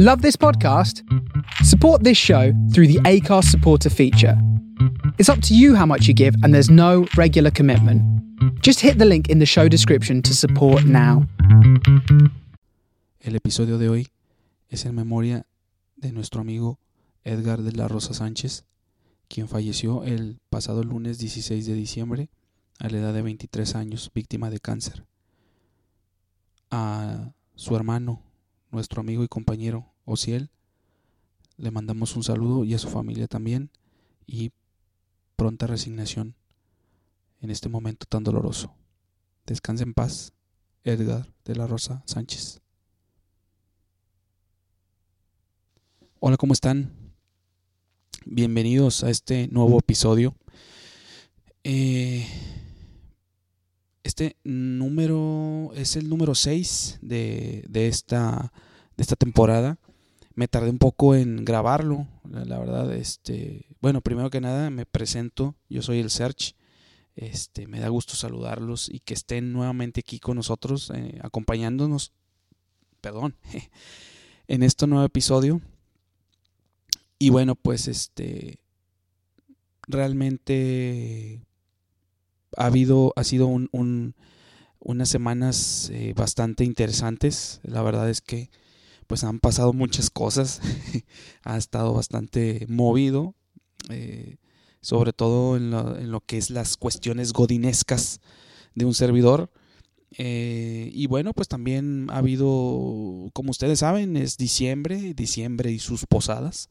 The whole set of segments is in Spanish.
Love this podcast? Support this show through the ACARS supporter feature. It's up to you how much you give, and there's no regular commitment. Just hit the link in the show description to support now. El episodio de hoy es en memoria de nuestro amigo Edgar de la Rosa Sánchez, quien falleció el pasado lunes 16 de diciembre a la edad de 23 años, víctima de cáncer. A su hermano, nuestro amigo y compañero Ociel, le mandamos un saludo y a su familia también y pronta resignación en este momento tan doloroso. Descanse en paz, Edgar de la Rosa Sánchez. Hola, ¿cómo están? Bienvenidos a este nuevo episodio. Eh, este número es el número 6 de, de, esta, de esta temporada. Me tardé un poco en grabarlo, la, verdad. Este, bueno, primero que nada me presento, yo soy el Search. Este, me da gusto saludarlos y que estén nuevamente aquí con nosotros, eh, acompañándonos, perdón, en este nuevo episodio. Y bueno, pues este realmente ha habido, ha sido un, un, unas semanas eh, bastante interesantes. La verdad es que pues han pasado muchas cosas. ha estado bastante movido. Eh, sobre todo en lo, en lo, que es las cuestiones godinescas de un servidor. Eh, y bueno, pues también ha habido, como ustedes saben, es diciembre, diciembre y sus posadas.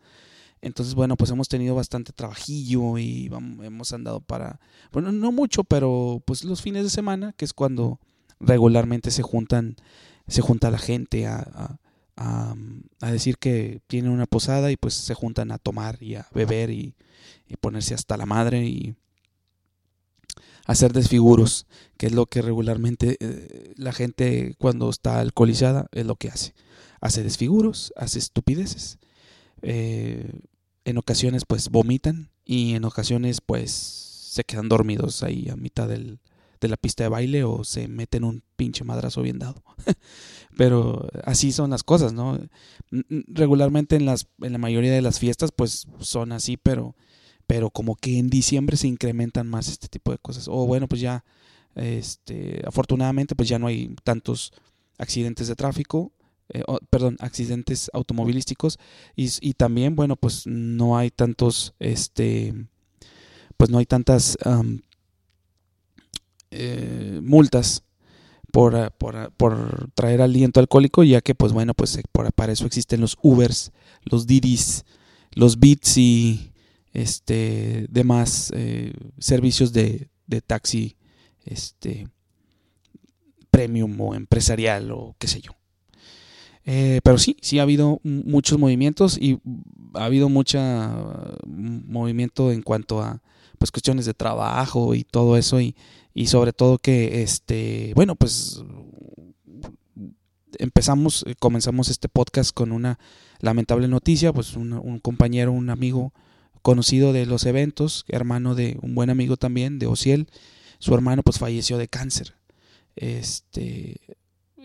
Entonces, bueno, pues hemos tenido bastante trabajillo y vamos, hemos andado para, bueno, no mucho, pero pues los fines de semana, que es cuando regularmente se juntan, se junta la gente a, a, decir que tienen una posada y pues se juntan a tomar y a beber y, y ponerse hasta la madre y hacer desfiguros, que es lo que regularmente eh, la gente cuando está alcoholizada es lo que hace. Hace desfiguros, hace estupideces eh, en ocasiones pues vomitan y en ocasiones pues se quedan dormidos ahí a mitad del, de la pista de baile o se meten un pinche madrazo bien dado. Pero así son las cosas, ¿no? Regularmente en las en la mayoría de las fiestas pues son así, pero pero como que en diciembre se incrementan más este tipo de cosas. O bueno, pues ya este afortunadamente pues ya no hay tantos accidentes de tráfico eh, perdón, accidentes automovilísticos y, y, también, bueno, pues no hay tantos, este, pues no hay tantas eh, multas por, por, por, traer aliento alcohólico, ya que, pues bueno, pues por, para eso existen los Ubers, los Didis, los Bits y este, demás eh, servicios de, de taxi, este, premium o empresarial o qué sé yo. Eh, pero sí, sí ha habido muchos movimientos y ha habido mucho movimiento en cuanto a pues cuestiones de trabajo y todo eso y, y sobre todo que este bueno pues empezamos eh, comenzamos este podcast con una lamentable noticia pues un, compañero un amigo conocido de los eventos hermano de un buen amigo también de Ociel su hermano pues falleció de cáncer. Este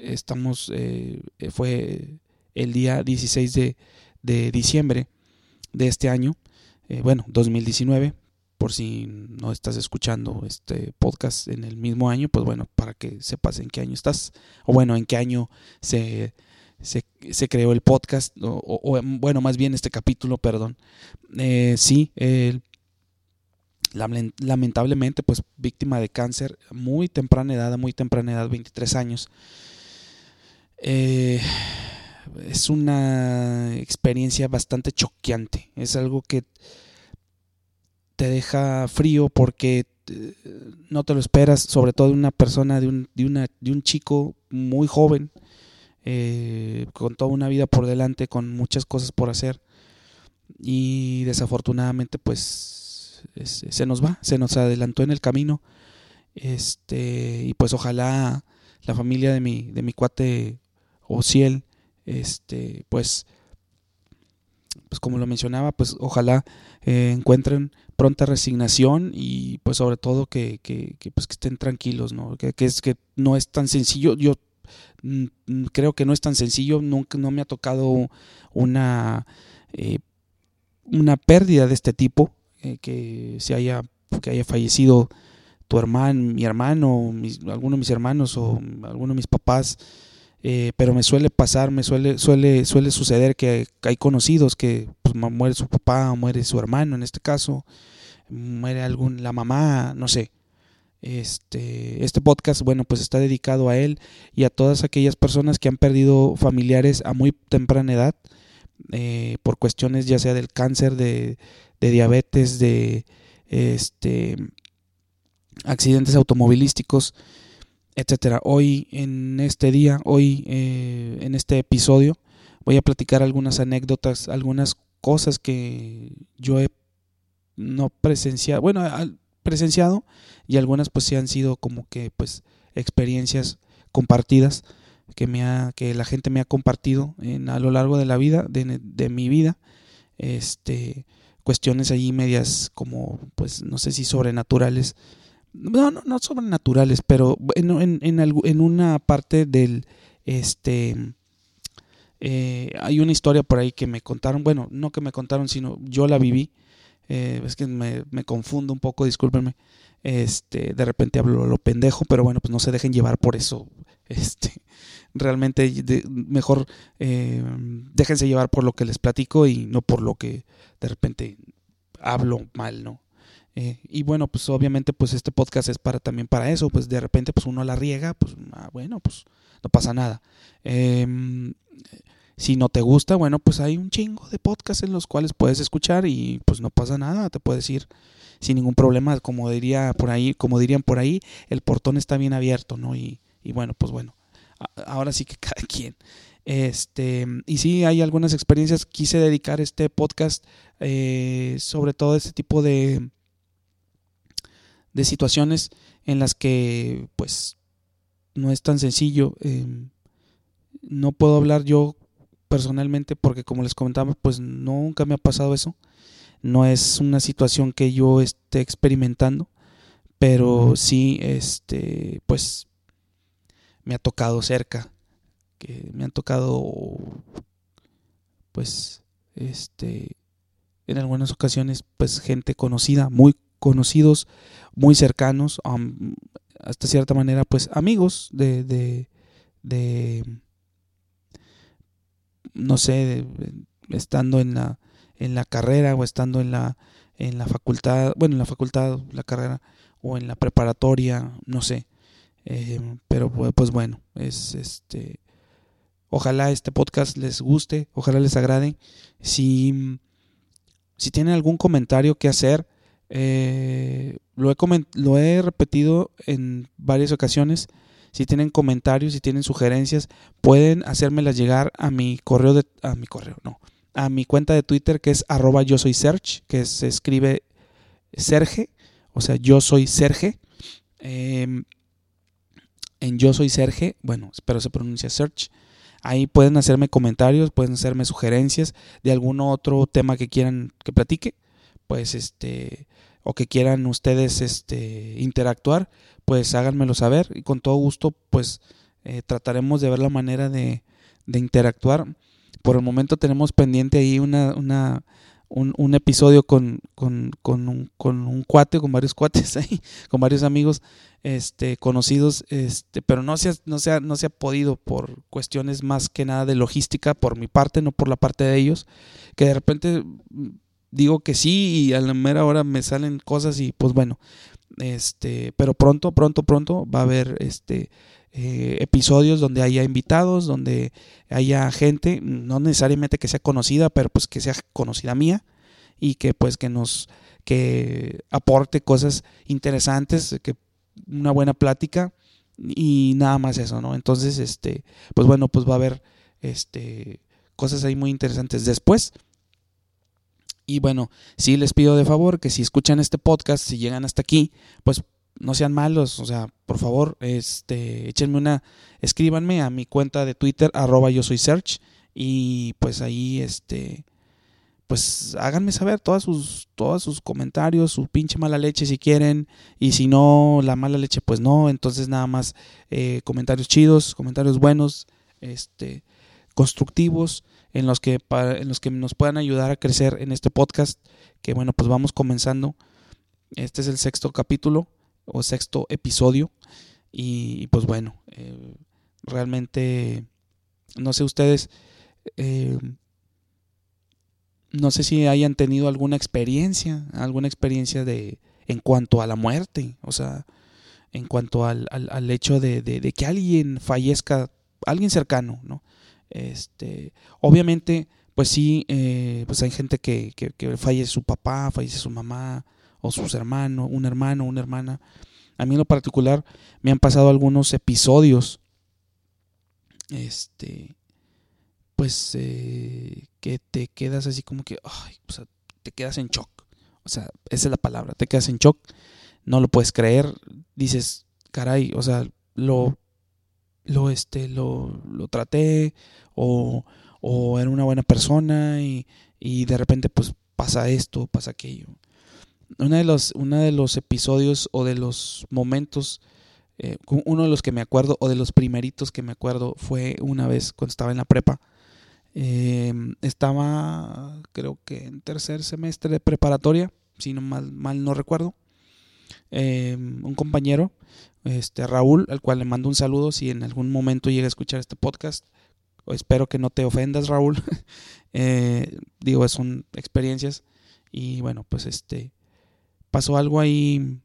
estamos, eh, fue el día 16 de, de, diciembre de este año, eh, bueno, 2019, por si no estás escuchando este podcast en el mismo año, pues bueno, para que sepas en qué año estás, o bueno, en qué año se, se, se creó el podcast, o, o, bueno, más bien este capítulo, perdón. Eh, sí, lamentablemente pues víctima de cáncer muy temprana edad, muy temprana edad, 23 años. Eh, es una experiencia bastante choqueante. Es algo que te deja frío porque eh, no te lo esperas, sobre todo de una persona, de un, de una, de un chico muy joven, eh, con toda una vida por delante, con muchas cosas por hacer. Y desafortunadamente, pues es, se nos va, se nos adelantó en el camino. Este, y pues ojalá la familia de mi, de mi cuate o si él, este, pues, pues como lo mencionaba, pues ojalá eh, encuentren pronta resignación y pues sobre todo que, que, que, pues, que estén tranquilos, ¿no? Que, que, es que no es tan sencillo. Yo mm, creo que no es tan sencillo, nunca no me ha tocado una eh, una pérdida de este tipo, eh, que se haya que haya fallecido tu hermano, mi hermano, alguno de mis hermanos o alguno de mis papás, eh, pero me suele pasar, me suele, suele, suele suceder que hay conocidos que pues, muere su papá, muere su hermano en este caso, muere algún, la mamá, no sé. Este, este podcast, bueno, pues está dedicado a él y a todas aquellas personas que han perdido familiares a muy temprana edad eh, por cuestiones ya sea del cáncer, de, de diabetes, de este accidentes automovilísticos, etcétera. Hoy en este día, hoy eh, en este episodio, voy a platicar algunas anécdotas, algunas cosas que yo he no presenciado, bueno, presenciado y algunas pues sí han sido como que pues experiencias compartidas que me ha que la gente me ha compartido en, a lo largo de la vida de, de mi vida este cuestiones allí medias como pues no sé si sobrenaturales no, no, no sobrenaturales, pero en, en, en, una parte del, este, eh, hay una historia por ahí que me contaron, bueno, no que me contaron, sino yo la viví, eh, es que me, me, confundo un poco, discúlpenme, este, de repente hablo lo pendejo, pero bueno, pues no se dejen llevar por eso, este, realmente mejor eh, déjense llevar por lo que les platico y no por lo que de repente hablo mal, ¿no? Eh, y bueno, pues obviamente pues este podcast es para también para eso, pues de repente pues uno la riega, pues ah, bueno, pues no pasa nada. Em, si no te gusta, bueno, pues hay un chingo de podcasts en los cuales puedes escuchar y pues no pasa nada, te puedes ir sin ningún problema, como diría por ahí, como dirían por ahí, el portón está bien abierto, ¿no? Y, y bueno, pues bueno, ahora sí que cada quien. Este, y sí, hay algunas experiencias. Quise dedicar este podcast eh, sobre todo este tipo de, de situaciones en las que pues no es tan sencillo. Em, no puedo hablar yo personalmente porque como les comentaba pues nunca me ha pasado eso. No es una situación que yo esté experimentando, pero sí este pues me ha tocado cerca, que me han tocado pues este en algunas ocasiones pues gente conocida, muy conocidos, muy cercanos, hasta cierta manera, pues amigos de, de, de no sé, estando en la, en la carrera o estando en la, en la facultad, bueno, en la facultad, la carrera, o en la preparatoria, no sé. Eh, pero pues bueno, es este. Ojalá este podcast les guste, ojalá les agrade. Si, si tienen algún comentario que hacer, eh, lo, he lo he repetido en varias ocasiones. Si tienen comentarios, si tienen sugerencias, pueden hacérmelas llegar a mi correo de, a mi correo, no, a mi cuenta de Twitter que es arroba yo soy Serge, que se escribe Serge, o sea, yo soy Serge. Em, en yo soy Serge, bueno, espero se pronuncia Search. Ahí pueden hacerme comentarios, pueden hacerme sugerencias de algún otro tema que quieran que platique pues este o que quieran ustedes este interactuar, pues háganmelo saber y con todo gusto pues eh, trataremos de ver la manera de, de, interactuar. Por el momento tenemos pendiente ahí una, una un, un, episodio con, con, con, un, con un cuate, con varios cuates ahí, con varios amigos este, conocidos, este, pero no se, ha, no, se no se ha podido por cuestiones más que nada de logística por mi parte, no por la parte de ellos, que de repente digo que sí y a la mera hora me salen cosas y pues bueno, este, pero pronto, pronto, pronto va a haber este eh, episodios donde haya invitados, donde haya gente, no necesariamente que sea conocida, pero pues que sea conocida mía y que pues que nos que aporte cosas interesantes, que una buena plática y nada más eso, ¿no? Entonces, este, pues bueno, pues va a haber este cosas ahí muy interesantes después. Y bueno, sí les pido de favor que si escuchan este podcast, si llegan hasta aquí, pues no sean malos, o sea, por favor, este, échenme una, escríbanme a mi cuenta de Twitter, arroba yo soy search, y pues ahí, este, pues háganme saber todas sus, todos sus comentarios, su pinche mala leche si quieren, y si no, la mala leche, pues no, entonces nada más eh, comentarios chidos, comentarios buenos, este, constructivos, en los, que, en los que nos puedan ayudar a crecer en este podcast, que bueno, pues vamos comenzando. Este es el sexto capítulo o sexto episodio, y, pues bueno, eh, realmente, no sé ustedes, eh, no sé si hayan tenido alguna experiencia, alguna experiencia de en cuanto a la muerte, o sea, en cuanto al, al, hecho de, de, que alguien fallezca, alguien cercano, ¿no? Este, obviamente, pues sí, eh, pues hay gente que, que, que, fallece su papá, fallece su mamá, o sus hermanos, un hermano, una hermana. A mí en lo particular me han pasado algunos episodios, este, pues eh, que te quedas así como que, ay, te quedas en shock. O sea, esa es la palabra, te quedas en shock, no lo puedes creer, dices, caray, o sea, lo, lo, este, lo, lo traté o, o era una buena persona y, y de repente pues pasa esto, pasa aquello. Uno de los, uno de los episodios o de los momentos, eh, uno de los que me acuerdo o de los primeritos que me acuerdo fue una vez cuando estaba en la prepa Em, estaba, creo que en tercer semestre de preparatoria, si no mal, mal no recuerdo. Em, un compañero, este Raúl, al cual le mando un saludo si en algún momento llega a escuchar este podcast. Espero que no te ofendas, Raúl. eh, digo, son experiencias. Y bueno, pues este pasó algo ahí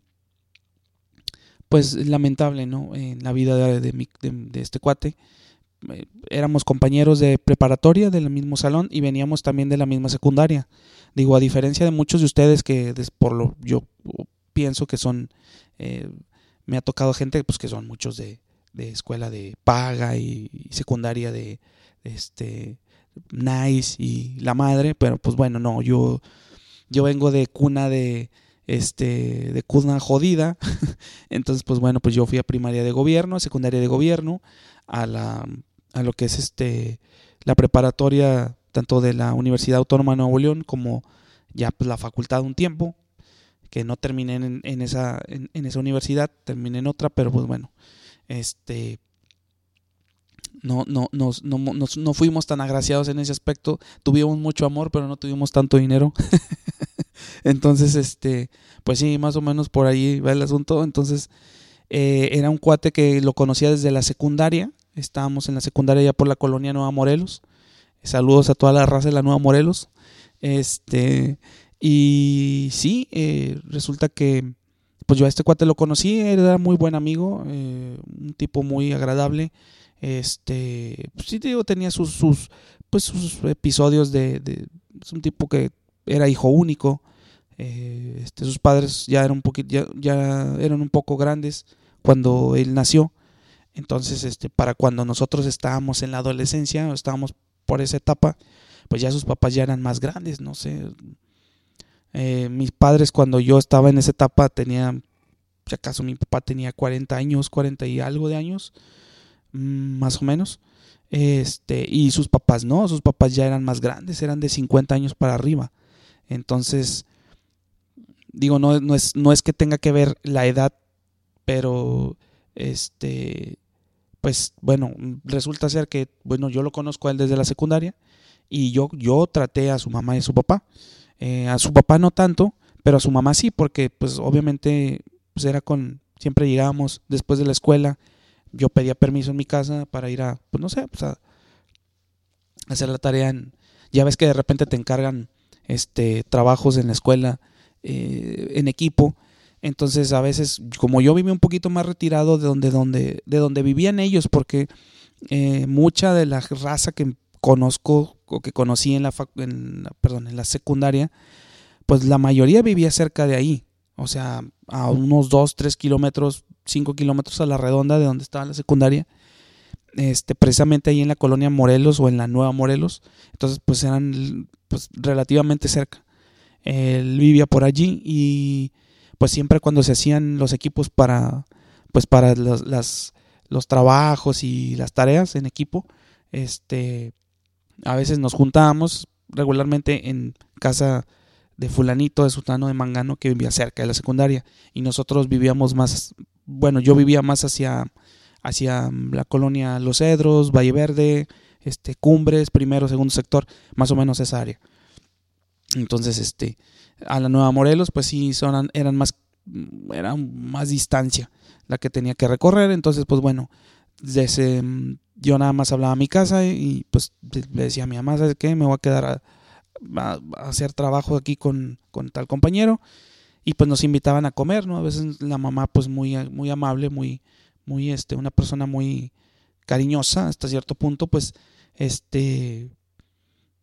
pues lamentable, ¿no? En la vida de, de este cuate. Eh, éramos compañeros de preparatoria del mismo salón y veníamos también de la misma secundaria. Digo, a diferencia de muchos de ustedes que por lo yo pienso que son, eh, me ha tocado gente pues que son muchos de, de escuela de paga y, secundaria de, este nice y la madre, pero pues bueno, no, yo yo vengo de cuna de este de cuna jodida. Entonces, pues bueno, pues yo fui a primaria de gobierno, secundaria de gobierno, a la a lo que es este la preparatoria tanto de la Universidad Autónoma de Nuevo León como ya pues, la facultad un tiempo que no terminé en, esa en, esa universidad terminé en otra pero pues bueno este no, no, nos, no, no, fuimos tan agraciados en ese aspecto. Tuvimos mucho amor, pero no tuvimos tanto dinero. Entonces, este, pues sí, más o menos por ahí va el asunto. Entonces, eh, era un cuate que lo conocía desde la secundaria Estábamos en la secundaria ya por la colonia Nueva Morelos. Saludos a toda la raza de la Nueva Morelos. Este, y sí, eh, resulta que pues yo a este cuate lo conocí, era muy buen amigo, eh, un tipo muy agradable. Este, pues sí, digo, tenía sus, sus, pues sus episodios de, es un tipo que era hijo único. Eh, este, sus padres ya eran un poquito, ya, eran un poco grandes cuando él nació. Entonces, este, para cuando nosotros estábamos en la adolescencia, estábamos por esa etapa, pues ya sus papás ya eran más grandes, no sé. Eh, mis padres cuando yo estaba en esa etapa tenían, si acaso mi papá tenía 40 años, 40 y algo de años, mm, más o menos. Este, y sus papás no, sus papás ya eran más grandes, eran de 50 años para arriba. Entonces, digo, no, no, es, no es que tenga que ver la edad, pero este pues bueno, resulta ser que, bueno, yo lo conozco a él desde la secundaria y yo, yo traté a su mamá y a su papá. Eh, a su papá no tanto, pero a su mamá sí, porque pues obviamente pues era con, siempre llegábamos después de la escuela, yo pedía permiso en mi casa para ir a, pues no sé, pues a hacer la tarea en, ya ves que de repente te encargan este trabajos en la escuela eh, en equipo entonces a veces, como yo viví un poquito más retirado de donde, donde, de donde vivían ellos, porque eh, mucha de la raza que conozco o que conocí en la, en, perdón, en la secundaria, pues la mayoría vivía cerca de ahí. O sea, a unos 2, 3 kilómetros, 5 kilómetros a la redonda de donde estaba la secundaria. Este, precisamente ahí en la colonia Morelos o en la Nueva Morelos. Entonces, pues eran pues, relativamente cerca. Él vivía por allí y pues siempre cuando se hacían los equipos para, pues para los, las, los trabajos y las tareas en equipo, este, a veces nos juntábamos regularmente en casa de fulanito, de sultano de Mangano, que vivía cerca de la secundaria. Y nosotros vivíamos más, bueno, yo vivía más hacia, hacia la colonia Los Cedros, Valle Verde, este, Cumbres, primero, segundo sector, más o menos esa área. Entonces, este, a la Nueva Morelos, pues sí, son, eran más, era más distancia la que tenía que recorrer. Entonces, pues bueno, desde, yo nada más hablaba a mi casa y, pues le decía a mi mamá, ¿sabes qué? Me voy a quedar a, hacer trabajo aquí con, con, tal compañero. Y pues nos invitaban a comer, ¿no? A veces la mamá, pues muy, muy amable, muy, muy, este, una persona muy cariñosa hasta cierto punto, pues, este,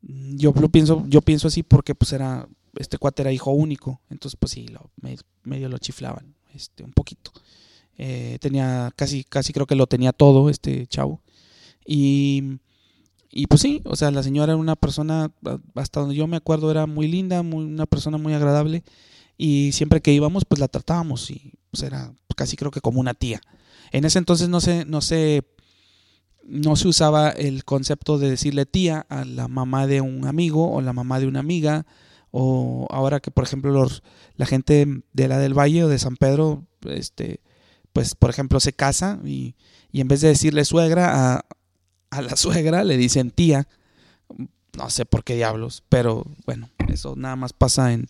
yo lo pienso, yo pienso así porque pues era, este cuate era hijo único, entonces pues sí, lo, medio lo chiflaban, este, un poquito. Eh, tenía casi, casi creo que lo tenía todo este chavo. Y, y pues sí, o sea, la señora era una persona, hasta donde yo me acuerdo, era muy linda, muy, una persona muy agradable. Y siempre que íbamos, pues la tratábamos y pues era casi creo que como una tía. En ese entonces no se, no se, no se usaba el concepto de decirle tía a la mamá de un amigo o la mamá de una amiga. O ahora que, por ejemplo, los, la gente de la del Valle o de San Pedro, este, pues por ejemplo se casa y, en vez de decirle suegra a, a, la suegra le dicen tía. No sé por qué diablos, pero bueno, eso nada más pasa en,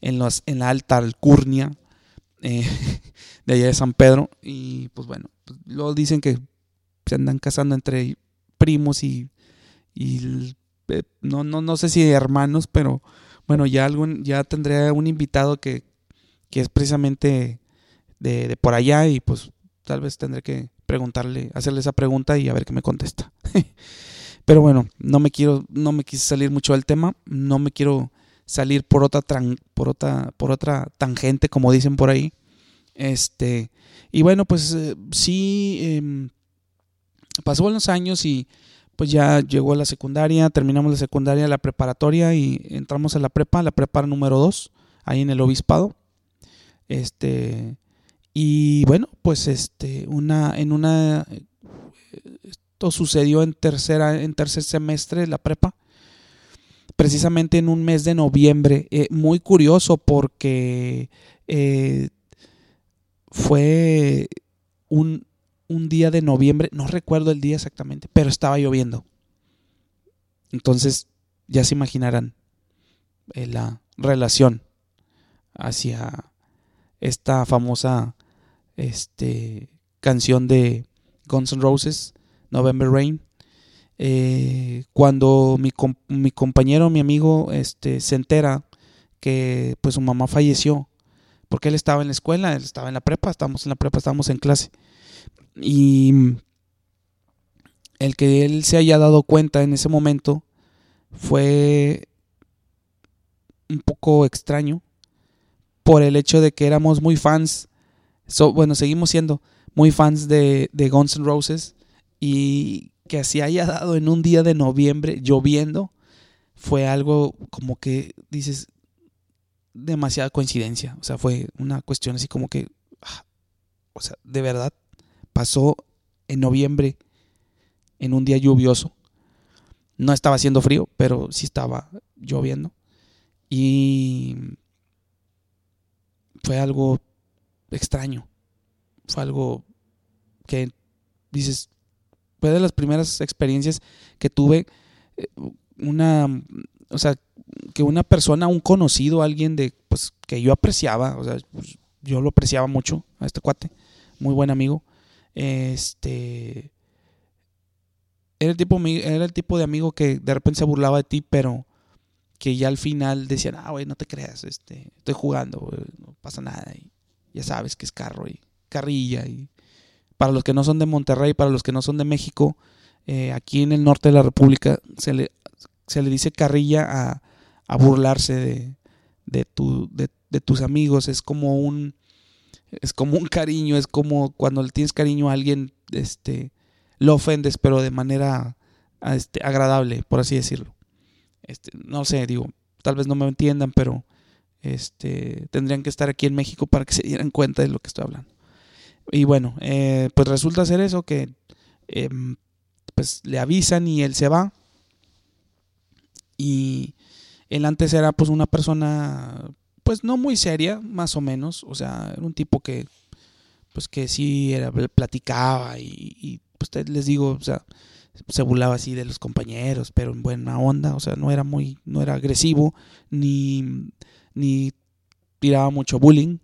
en, los, en la alta alcurnia eh, de allá de San Pedro. Y pues bueno, pues, luego dicen que se andan casando entre primos y, y eh, no, no, no sé si hermanos, pero bueno, ya algún, ya tendré un invitado que, que es precisamente de, por allá y pues tal vez tendré que preguntarle, hacerle esa pregunta y a ver qué me contesta. Pero bueno, no me quiero, no me quise salir mucho del tema, no me quiero salir por otra por otra, por otra tangente, como dicen por ahí. Este, y bueno, pues eh, sí, eh, pasó los años y pues ya llegó la secundaria, terminamos la secundaria, la preparatoria y entramos a la prepa, la prepa número 2, ahí en el obispado. Este, y bueno, pues este, una, en una, esto sucedió en tercera, en tercer semestre de la prepa, precisamente en un mes de noviembre. Eh, muy curioso porque eh, fue un, un día de noviembre, no recuerdo el día exactamente, pero estaba lloviendo. Entonces, ya se imaginarán eh, la relación hacia esta famosa este, canción de Guns N' Roses, November Rain. Eh, cuando mi, mi, compañero, mi amigo, este, se entera que pues su mamá falleció, porque él estaba en la escuela, él estaba en la prepa, estábamos en la prepa, estábamos en clase. Y el que él se haya dado cuenta en ese momento fue un poco extraño por el hecho de que éramos muy fans bueno, seguimos siendo muy fans de, de Guns N' Roses y que así haya dado en un día de noviembre lloviendo fue algo como que dices demasiada coincidencia, o sea, fue una cuestión así como que, ah, o sea, de verdad pasó en noviembre en un día lluvioso. No estaba haciendo frío, pero sí estaba lloviendo. Y fue algo extraño. Fue algo que dices, fue de las primeras experiencias que tuve eh, una, o sea, que una persona, un conocido, alguien de, pues, que yo apreciaba, o sea, pues, yo lo apreciaba mucho a este cuate, muy buen amigo, este, era el tipo, era el tipo de amigo que de repente se burlaba de ti, pero que ya al final decían, ah, güey, no te creas, este, estoy jugando, no pasa nada. Y, ya sabes que es carro y carrilla. Y para los que no son de Monterrey, para los que no son de México, eh, aquí en el norte de la República se le, se le dice carrilla a, a burlarse de, de, tu, de, tus amigos. Es como un es como un cariño, es como cuando le tienes cariño a alguien, este, lo ofendes, pero de manera este, agradable, por así decirlo. Este, no sé, digo, tal vez no me entiendan, pero este, tendrían que estar aquí en México para que se dieran cuenta de lo que estoy hablando. Y bueno, eh, pues resulta ser eso que em, pues le avisan y él se va. Y Él antes era pues una persona pues no muy seria, más o menos, o sea, era un tipo que pues que sí era, platicaba y, y pues les digo, o sea, se burlaba así de los compañeros, pero en buena onda, o sea, no era muy, no era agresivo, ni, ni tiraba mucho bullying,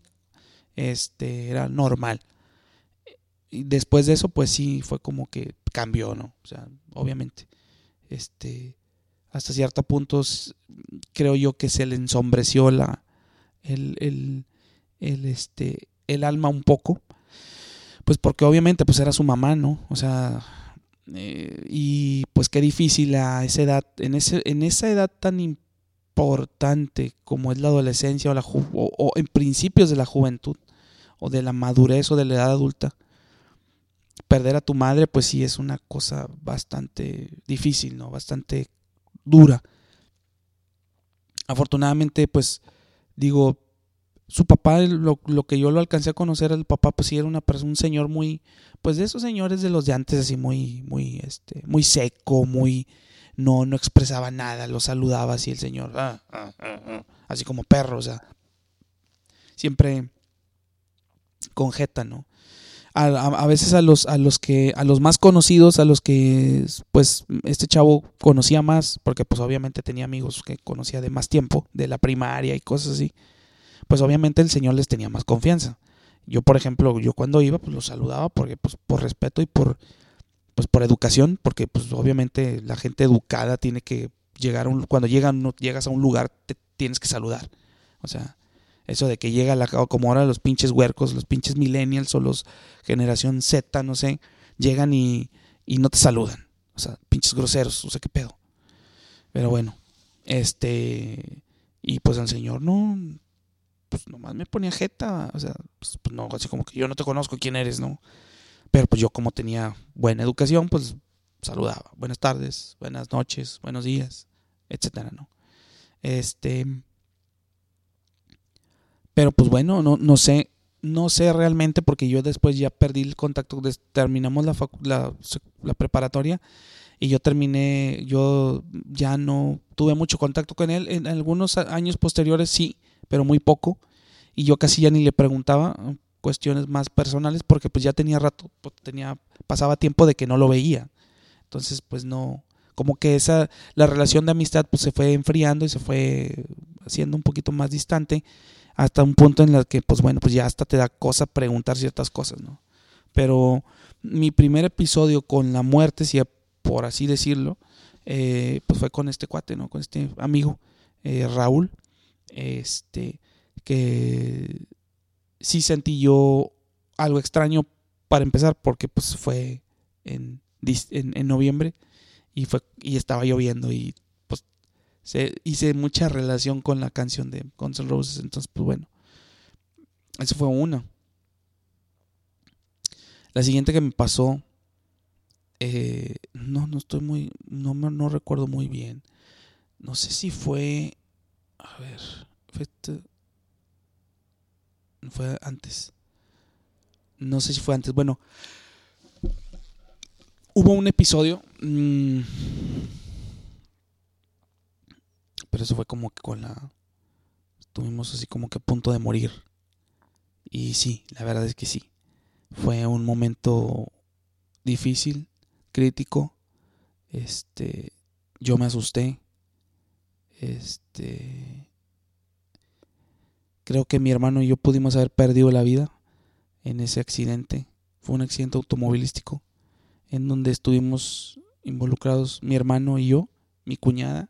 este, era normal. Y después de eso, pues sí, fue como que cambió, ¿no? O sea, obviamente, este, hasta cierto punto creo yo que se le ensombreció la, el, el, este, el alma un poco, pues porque obviamente pues era su mamá, ¿no? O sea, eh, y pues qué difícil a esa edad, en, ese, en esa edad tan importante como es la adolescencia o, la o, en principios de la juventud o de la madurez o de la edad adulta, perder a tu madre pues sí es una cosa bastante difícil, ¿no? Bastante dura. Afortunadamente pues digo, su papá, lo, lo, que yo lo alcancé a conocer, el papá, pues sí era una persona, un señor muy, pues de esos señores de los de antes, así muy, muy, este, muy seco, muy, no, no expresaba nada, lo saludaba así el señor, ah, ah, ah, así como perro, o sea, siempre con jeta, ¿no? A, a, veces a los, a los que, a los más conocidos, a los que, pues, este chavo conocía más, porque pues obviamente tenía amigos que conocía de más tiempo, de la primaria y cosas así pues obviamente el Señor les tenía más confianza. Yo, por ejemplo, yo cuando iba, pues los saludaba porque, pues, por respeto y por, pues, por educación, porque, pues, obviamente la gente educada tiene que llegar, un, cuando llegan, llegas a un lugar, te tienes que saludar. O sea, eso de que llega la, como ahora los pinches huercos, los pinches millennials o los generación Z, no sé, llegan y, y no te saludan. O sea, pinches groseros, o sea, qué pedo. Pero bueno, este, y pues el Señor no, pues nomás me ponía jeta, o sea, pues, pues, no, así como que yo no te conozco quién eres, ¿no? Pero pues yo como tenía buena educación, pues saludaba, buenas tardes, buenas noches, buenos días, etcétera, ¿no? Este, pero pues bueno, no, no sé, no sé realmente porque yo después ya perdí el contacto, terminamos la, la, la preparatoria y yo terminé, yo ya no tuve mucho contacto con él, en algunos años posteriores sí, pero muy poco. Y yo casi ya ni le preguntaba cuestiones más personales porque pues ya tenía rato, pues, tenía, pasaba tiempo de que no lo veía. Entonces pues no, como que esa, la relación de amistad pues se fue enfriando y se fue haciendo un poquito más distante hasta un punto en el que pues bueno, pues ya hasta te da cosa preguntar ciertas cosas, ¿no? Pero mi primer episodio con la muerte, si por así decirlo, eh, pues fue con este cuate, ¿no? Con este amigo, eh, Raúl este, que sí sentí yo algo extraño para empezar, porque pues fue en, en, noviembre y, fue, y estaba lloviendo y pues se, hice mucha relación con la canción de Guns N' Roses, entonces pues bueno, eso fue una. La siguiente que me pasó, eh, no, no estoy muy, no, no recuerdo muy bien. No sé si fue a ver. Fue, fue antes. No sé si fue antes. Bueno. Hubo un episodio. Mmm, pero eso fue como que con la. Estuvimos así como que a punto de morir. Y sí, la verdad es que sí. Fue un momento difícil, crítico. Este. Yo me asusté. Este. Creo que mi hermano y yo pudimos haber perdido la vida en ese accidente. Fue un accidente automovilístico en donde estuvimos involucrados mi hermano y yo, mi cuñada,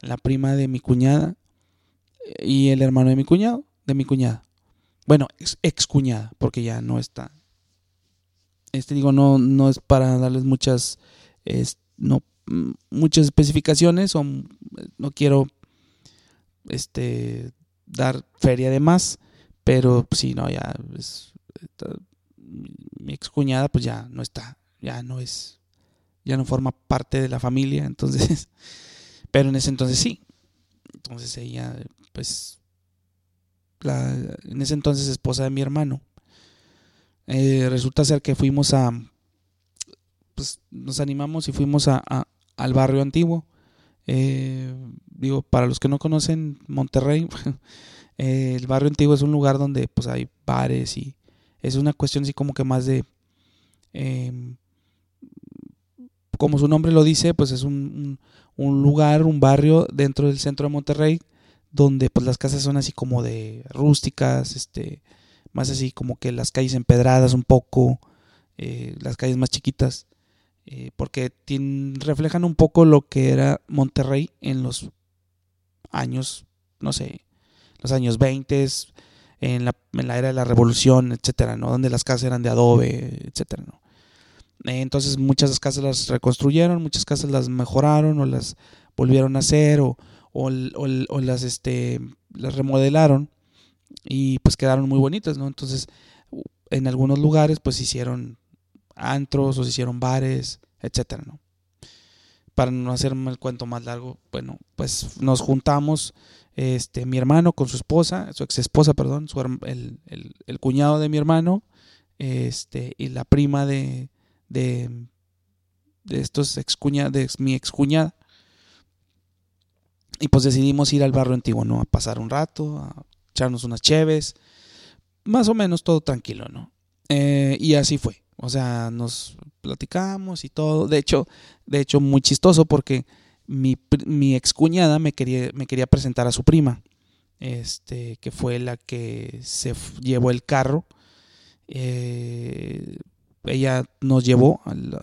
la prima de mi cuñada y el hermano de mi cuñado, de mi cuñada. Bueno, ex, cuñada, porque ya no está. Este digo, no, no es para darles muchas, no, Mm, muchas especificaciones mm, no quiero este dar feria de más, pero pues, no, ya mi excuñada pues ya no está, ya no es, ya no forma parte de la familia, entonces, pero en ese entonces sí, entonces ella pues la, en ese entonces esposa de mi hermano, eh, resulta ser que fuimos a, pues nos animamos y fuimos a, al barrio antiguo. Eh, digo, para los que no conocen Monterrey, el barrio antiguo es un lugar donde pues hay bares y es una cuestión así como que más de... Em, como su nombre lo dice, pues es un, un, lugar, un barrio dentro del centro de Monterrey, donde pues las casas son así como de rústicas, este, más así como que las calles empedradas un poco, eh, las calles más chiquitas, eh, porque reflejan un poco lo que era Monterrey en los años, no sé, los años 20, en la, en la era de la revolución, etcétera, ¿no? Donde las casas eran de adobe, etcétera, ¿no? Entonces muchas casas las reconstruyeron, muchas casas las mejoraron o las volvieron a hacer o, o, las, este, las remodelaron y pues quedaron muy bonitas, ¿no? Entonces en algunos lugares pues hicieron antros o se hicieron bares, etcétera, ¿no? Para no hacerme el cuento más largo, bueno, pues nos juntamos este, mi hermano con su esposa, su ex esposa, perdón, su, el, el, cuñado de mi hermano, este, y la prima de, de, estos ex mi ex cuñada. Y pues decidimos ir al barrio antiguo, ¿no? A pasar un rato, a echarnos unas cheves, más o menos todo tranquilo, ¿no? Eh, y así fue. O sea, nos platicamos y todo. De hecho, de hecho muy chistoso porque mi, mi excuñada me quería, me quería presentar a su prima, este, que fue la que se llevó el carro. Eh, ella nos llevó al,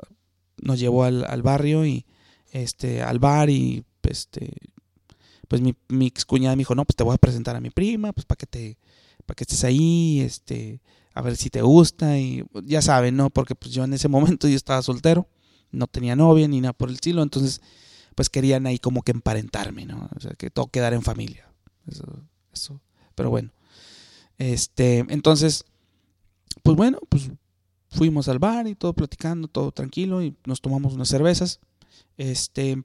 nos llevó al, al, barrio y este al bar y este pues mi, mi excuñada me dijo no pues te voy a presentar a mi prima pues para que te para que estés ahí este a ver si te gusta y ya saben no porque pues yo en ese momento yo estaba soltero no tenía novia ni nada por el estilo entonces pues querían ahí como que emparentarme, ¿no? O sea, que todo quedara en familia. Eso, eso. Pero bueno. Este, entonces, pues bueno, pues fuimos al bar y todo platicando, todo tranquilo y nos tomamos unas cervezas. Este,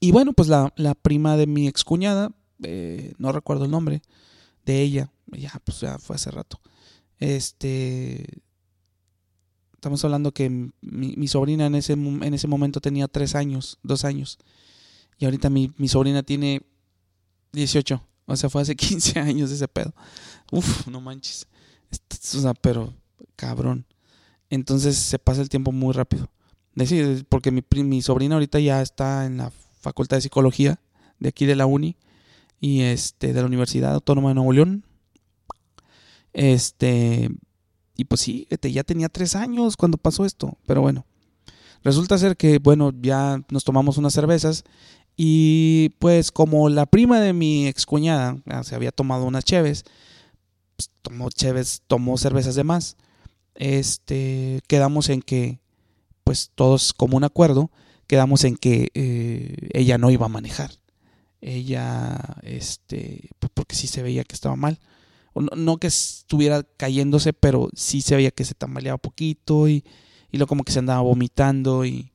y bueno, pues la, la prima de mi excuñada, eh, no recuerdo el nombre de ella, ya, pues ya fue hace rato. Este, Estamos hablando que mi, sobrina en ese, en ese momento tenía tres años, dos años. Y ahorita mi, sobrina tiene 18. O sea, fue hace 15 años ese pedo. Uf, no manches. O sea, pero cabrón. Entonces se pasa el tiempo muy rápido. Decir, porque mi, mi sobrina ahorita ya está en la Facultad de Psicología de aquí de la Uni y este de la Universidad Autónoma de Nuevo León. Este, y pues sí, ya tenía tres años cuando pasó esto. Pero bueno, resulta ser que, bueno, ya nos tomamos unas cervezas. Y pues como la prima de mi excuñada se había tomado unas cheves, pues, tomó cheves, tomó cervezas de más. Este, quedamos en que, pues todos como un acuerdo, quedamos en que eh, ella no iba a manejar. Ella, este, pues porque sí se veía que estaba mal no, que estuviera cayéndose, pero sí se veía que se tambaleaba poquito y, y luego como que se andaba vomitando y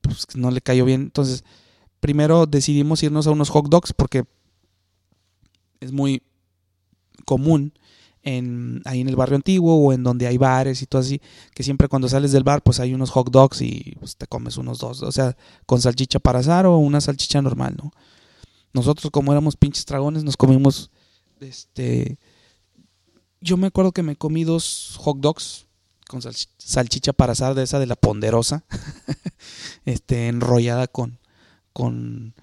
pues no le cayó bien. Entonces, primero decidimos irnos a unos hot dogs porque es muy común en, ahí en el barrio antiguo o en donde hay bares y todo así, que siempre cuando sales del bar pues hay unos hot dogs y pues, te comes unos dos, o sea, con salchicha para asar o una salchicha normal, ¿no? Nosotros como éramos pinches dragones nos comimos este yo me acuerdo que me comí dos hot dogs con salchicha para asar de esa de la ponderosa, este, enrollada con, con,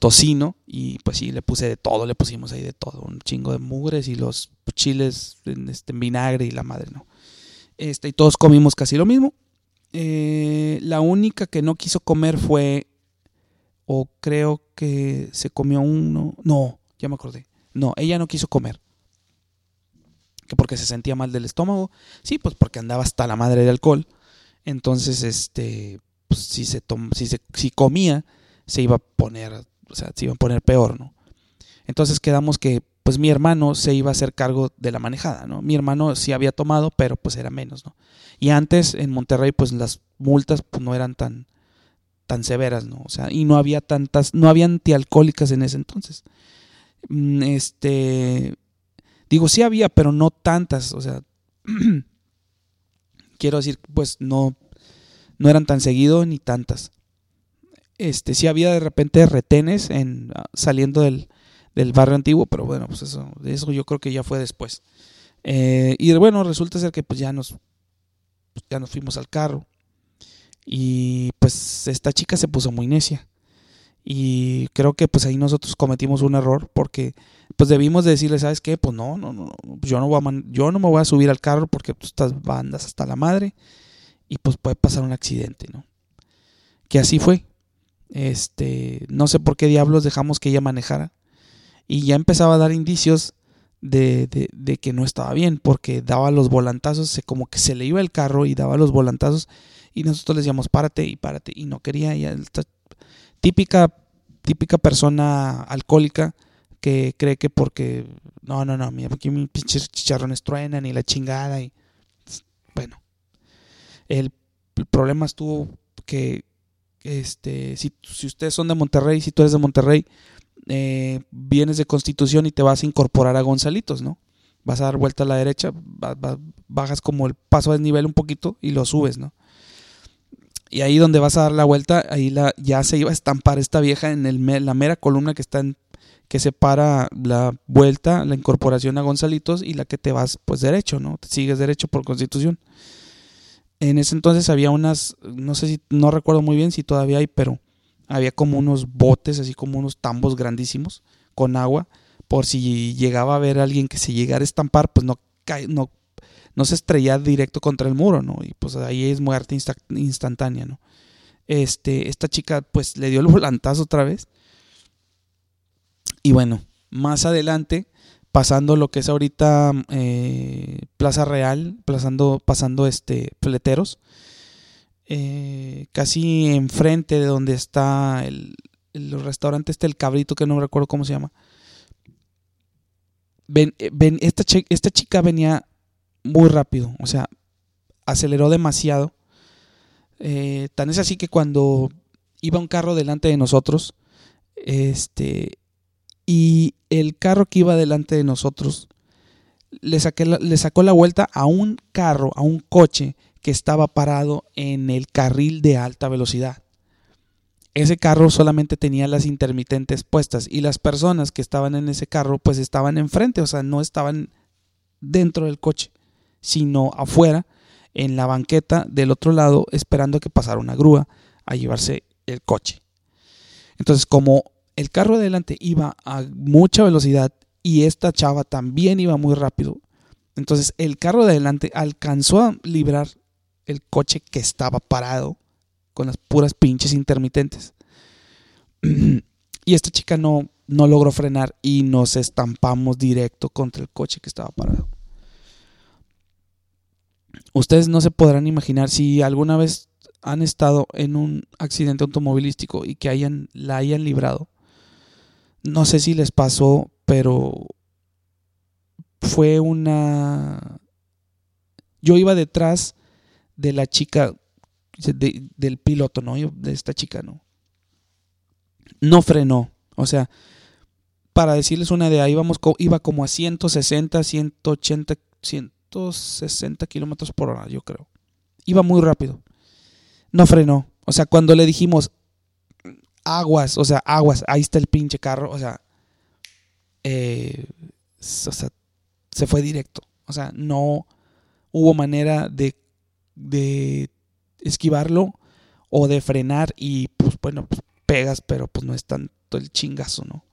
tocino y pues sí, le puse de todo, le pusimos ahí de todo, un chingo de mugres y los chiles en, este, vinagre y la madre, ¿no? Este, y todos comimos casi lo mismo. Eh, la única que no quiso comer fue, o creo que se comió uno, no, ya me acordé, no, ella no quiso comer que porque se sentía mal del estómago, sí, pues porque andaba hasta la madre de alcohol. Entonces, este, pues si se si se si comía, se iba a poner, o sea, se iba a poner peor, ¿no? Entonces quedamos que pues mi hermano se iba a hacer cargo de la manejada, ¿no? Mi hermano sí había tomado, pero pues era menos, ¿no? Y antes en Monterrey pues las multas pues no eran tan tan severas, ¿no? O sea, y no había tantas, no había antialcohólicas en ese entonces. Mm, este, Digo, sí había, pero no tantas. O sea, quiero decir, pues no, no eran tan seguido ni tantas. Este, sí había de repente retenes en, ah, saliendo del, del barrio antiguo, pero bueno, pues eso, eso yo creo que ya fue después. Eh, y bueno, resulta ser que pues ya nos, ya nos fuimos al carro. Y pues esta chica se puso muy necia. Y creo que pues ahí nosotros cometimos un error porque pues debimos decirle, ¿sabes qué? Pues no, no, no, yo no, voy a yo no me voy a subir al carro porque estás bandas hasta la madre y pues puede pasar un accidente, ¿no? Que así fue. Este, no sé por qué diablos dejamos que ella manejara y ya empezaba a dar indicios de, de, que no estaba bien, porque daba los volantazos, como que se le iba el carro y daba los volantazos, y nosotros le decíamos, párate y párate, y no quería, y esta típica, típica persona alcohólica que cree que porque, no, no, no, aquí mis pinches chicharrones truenan y la chingada, y bueno, el, el problema estuvo que, este, si, si ustedes son de Monterrey, si tú eres de Monterrey, eh, vienes de Constitución y te vas a incorporar a Gonzalitos, ¿no? Vas a dar vuelta a la derecha, bajas como el paso de nivel un poquito y lo subes, ¿no? Y ahí donde vas a dar la vuelta, ahí la, ya se iba a estampar esta vieja en el, la mera columna que está en, que separa la vuelta, la incorporación a Gonzalitos y la que te vas pues derecho, ¿no? Te sigues derecho por constitución. En ese entonces había unas, no sé si, no recuerdo muy bien si todavía hay, pero había como unos botes, así como unos tambos grandísimos con agua, por si llegaba a ver alguien que se llegara a estampar, pues no, no, no se estrella directo contra el muro, ¿no? Y pues ahí es muerte instantánea, ¿no? Este, esta chica pues le dio el volantazo otra vez. Y bueno, más adelante, pasando lo que es ahorita eh, Plaza Real, pasando, pasando este, fleteros, eh, casi enfrente de donde está el, restaurante este, el cabrito, que no recuerdo cómo se llama. Ven, eh, ven, esta, esta chica venía muy rápido, o sea, aceleró demasiado. Eh, tan es así que cuando iba un carro delante de nosotros, este, y el carro que iba delante de nosotros le, le sacó la vuelta a un carro, a un coche que estaba parado en el carril de alta velocidad. Ese carro solamente tenía las intermitentes puestas y las personas que estaban en ese carro pues estaban enfrente, o sea, no estaban dentro del coche, sino afuera en la banqueta del otro lado esperando que pasara una grúa a llevarse el coche. Entonces, como el carro adelante iba a mucha velocidad y esta chava también iba muy rápido, entonces el carro de adelante alcanzó a librar el coche que estaba parado con las puras pinches intermitentes. y esta chica no, no logró frenar y nos estampamos directo contra el coche que estaba parado. Ustedes no se podrán imaginar si alguna vez han estado en un accidente automovilístico y que hayan, la hayan librado. No sé si les pasó, pero fue una... Yo iba detrás de la chica, del piloto, ¿no? De esta chica, ¿no? No frenó. O sea, para decirles una idea, iba como a 160, 180, 160 kilómetros por hora, yo creo. Iba muy rápido. No frenó. O sea, cuando le dijimos aguas, o sea, aguas, ahí está el pinche carro, o sea, eh, o sea, se fue directo. O sea, no hubo manera de de esquivarlo o de frenar y pues bueno, pues, pegas, pero pues no es tanto el chingazo, ¿no?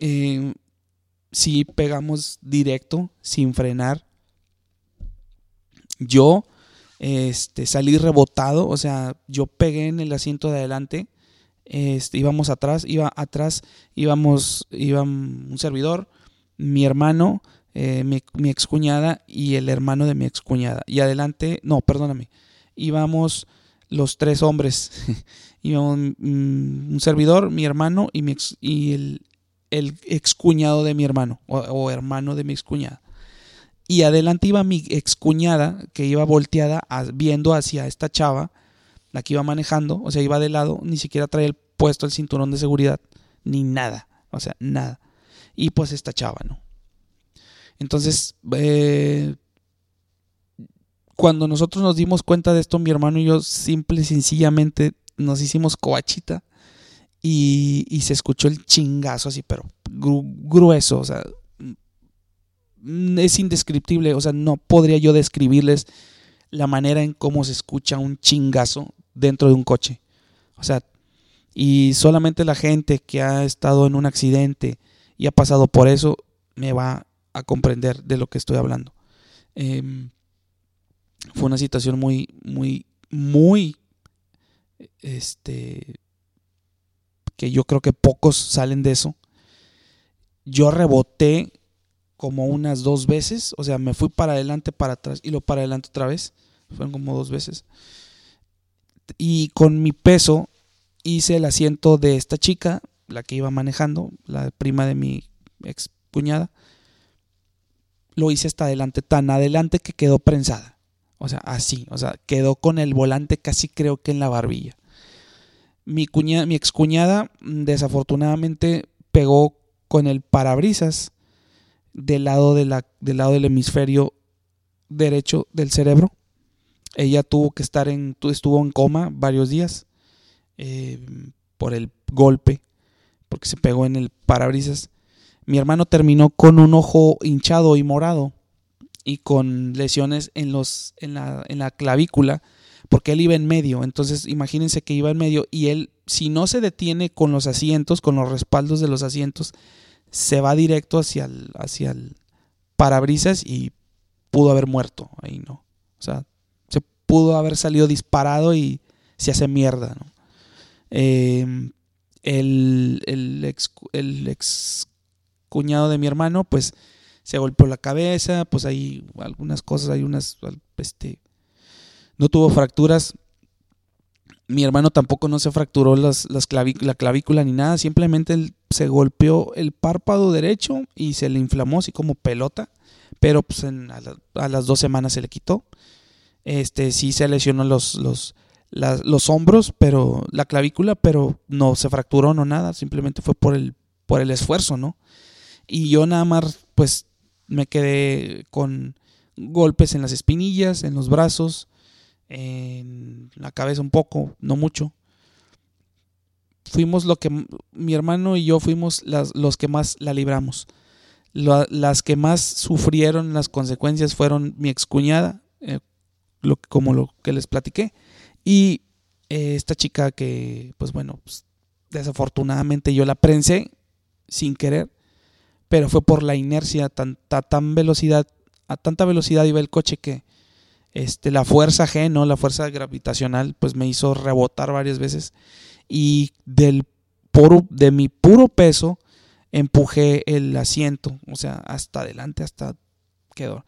Eh, si pegamos directo, sin frenar, yo este, salí rebotado, o sea, yo pegué en el asiento de adelante, este, íbamos atrás, iba atrás, íbamos, iba un servidor, mi hermano, eh, mi, excuñada y el hermano de mi excuñada. Y adelante, no, perdóname, íbamos los tres hombres. íbamos mm, un servidor, mi hermano y, mi y el, el excuñado de mi hermano o, hermano de mi excuñada. Y adelante iba mi excuñada que iba volteada viendo hacia esta chava, la que iba manejando, o sea, iba de lado, ni siquiera traía el puesto el cinturón de seguridad, ni nada, o sea, nada. Y pues esta chava, ¿no? Entonces, eh, cuando nosotros nos dimos cuenta de esto, mi hermano y yo simple y sencillamente nos hicimos coachita y, y se escuchó el chingazo así, pero grueso, o sea, es indescriptible, o sea, no podría yo describirles la manera en cómo se escucha un chingazo dentro de un coche. O sea, y solamente la gente que ha estado en un accidente y ha pasado por eso me va a comprender de lo que estoy hablando. Em, fue una situación muy, muy, muy, este, que yo creo que pocos salen de eso. Yo reboté como unas dos veces, o sea, me fui para adelante, para atrás y lo para adelante otra vez, fueron como dos veces. Y con mi peso hice el asiento de esta chica, la que iba manejando, la prima de mi ex cuñada. Lo hice hasta adelante, tan adelante que quedó prensada. O sea, así, o sea, quedó con el volante casi creo que en la barbilla. Mi, cuñada, mi ex cuñada desafortunadamente pegó con el parabrisas del lado, de la, del lado del hemisferio derecho del cerebro. Ella tuvo que estar en, estuvo en coma varios días eh, por el golpe, porque se pegó en el parabrisas. Mi hermano terminó con un ojo hinchado y morado y con lesiones en, los, en, la, en la clavícula, porque él iba en medio. Entonces, imagínense que iba en medio y él, si no se detiene con los asientos, con los respaldos de los asientos, se va directo hacia el, hacia el parabrisas y pudo haber muerto ahí, ¿no? O sea, se pudo haber salido disparado y se hace mierda, ¿no? Em, el, el, ex, cuñado de mi hermano, pues se golpeó la cabeza, pues hay algunas cosas, hay unas, este, no tuvo fracturas, mi hermano tampoco no se fracturó las, las la clavícula ni nada, simplemente él se golpeó el párpado derecho y se le inflamó así como pelota, pero pues a, las dos semanas se le quitó. Este sí se lesionó los, los, los hombros, pero la clavícula, pero no se fracturó no nada, simplemente fue por el, por el esfuerzo, ¿no? Y yo nada más pues me quedé con golpes en las espinillas, en los brazos, en la cabeza un poco, no mucho. Fuimos lo que mi hermano y yo fuimos los que más la libramos. las que más sufrieron las consecuencias fueron mi excuñada, eh, como lo que les platiqué, y eh, esta chica que, pues bueno, pues, desafortunadamente yo la prensé sin querer, pero fue por la inercia, tanta tan velocidad, a tanta velocidad iba el coche que este, la fuerza G, ¿no? La fuerza gravitacional, pues me hizo rebotar varias veces. Y del puro, de mi puro peso, empujé el asiento, o sea, hasta adelante, hasta quedó.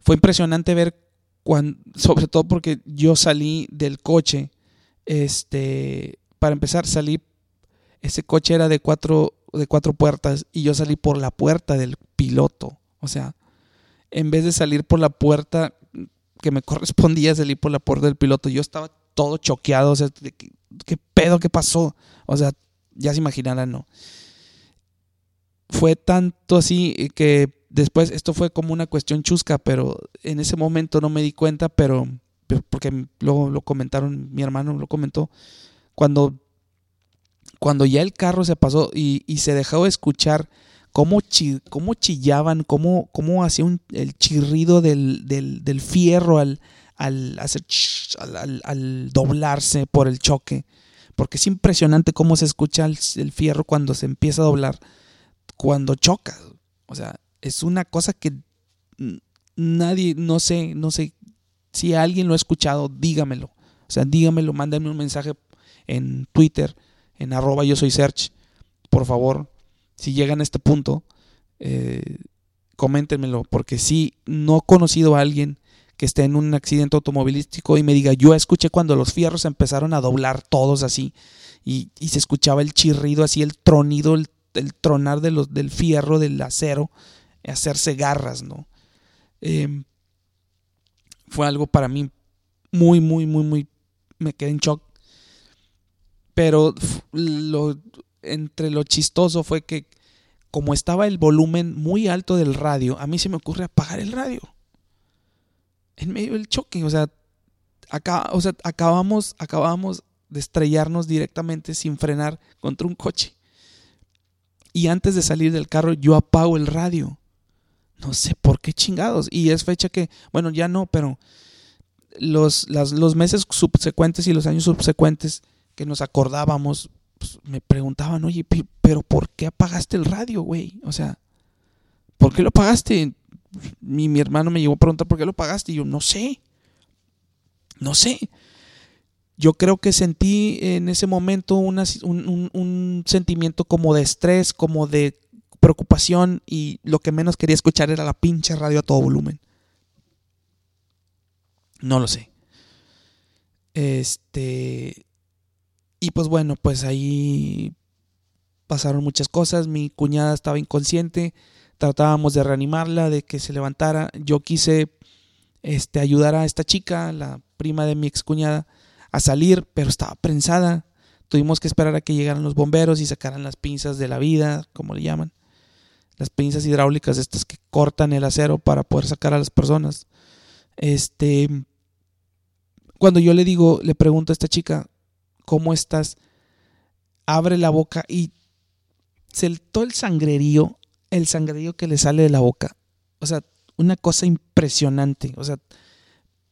Fue impresionante ver cuando, sobre todo porque yo salí del coche, este, para empezar, salí, ese coche era de cuatro, de cuatro puertas y yo salí por la puerta del piloto, o sea, en vez de salir por la puerta que me correspondía salir por la puerta del piloto. Yo estaba todo choqueado, o sea, ¿qué, pedo qué pasó? O sea, ya se imaginarán, ¿no? Fue tanto así que después esto fue como una cuestión chusca, pero en ese momento no me di cuenta, pero porque luego lo comentaron, mi hermano lo comentó, cuando, cuando ya el carro se pasó y, se dejó de escuchar cómo, chillaban, cómo, cómo hacía el chirrido del, fierro al, al, hacer al, doblarse por el choque. Porque es impresionante cómo se escucha el, fierro cuando se empieza a doblar, cuando choca. O sea, es una cosa que nadie, no sé, no sé, si alguien lo ha escuchado, dígamelo. O sea, dígamelo, mándenme un mensaje en Twitter, en arroba yo soy search, por favor, si llegan a este punto, eh, coméntenmelo, porque si no he conocido a alguien que esté en un accidente automovilístico y me diga, yo escuché cuando los fierros empezaron a doblar todos así y, se escuchaba el chirrido así, el tronido, el, tronar de los, del fierro, del acero, hacerse garras, ¿no? Em, fue algo para mí muy, muy, muy, muy, me quedé en shock. Pero lo, entre lo chistoso fue que como estaba el volumen muy alto del radio, a mí se me ocurre apagar el radio. En medio del choque, o sea, acá, o sea acabamos, acabamos de estrellarnos directamente sin frenar contra un coche. Y antes de salir del carro yo apago el radio. No sé por qué chingados. Y es fecha que, bueno, ya no, pero los, los meses subsecuentes y los años subsecuentes que nos acordábamos, pues, me preguntaban, oye, pero ¿por qué apagaste el radio, güey? O sea, ¿por qué lo apagaste? Mi, mi hermano me llegó a preguntar por qué lo apagaste y yo no sé. No sé. Yo creo que sentí en ese momento un, un sentimiento como de estrés, como de preocupación y lo que menos quería escuchar era la pinche radio a todo volumen. No lo sé. Este. Y pues bueno, pues ahí pasaron muchas cosas. Mi cuñada estaba inconsciente. Tratábamos de reanimarla, de que se levantara. Yo quise este, ayudar a esta chica, la prima de mi excuñada, a salir, pero estaba prensada. Tuvimos que esperar a que llegaran los bomberos y sacaran las pinzas de la vida, como le llaman. Las pinzas hidráulicas estas que cortan el acero para poder sacar a las personas. Este, cuando yo le digo, le pregunto a esta chica, ¿cómo estás? Abre la boca y se, todo el sangrerío, el sangrerío que le sale de la boca. O sea, una cosa impresionante. O sea,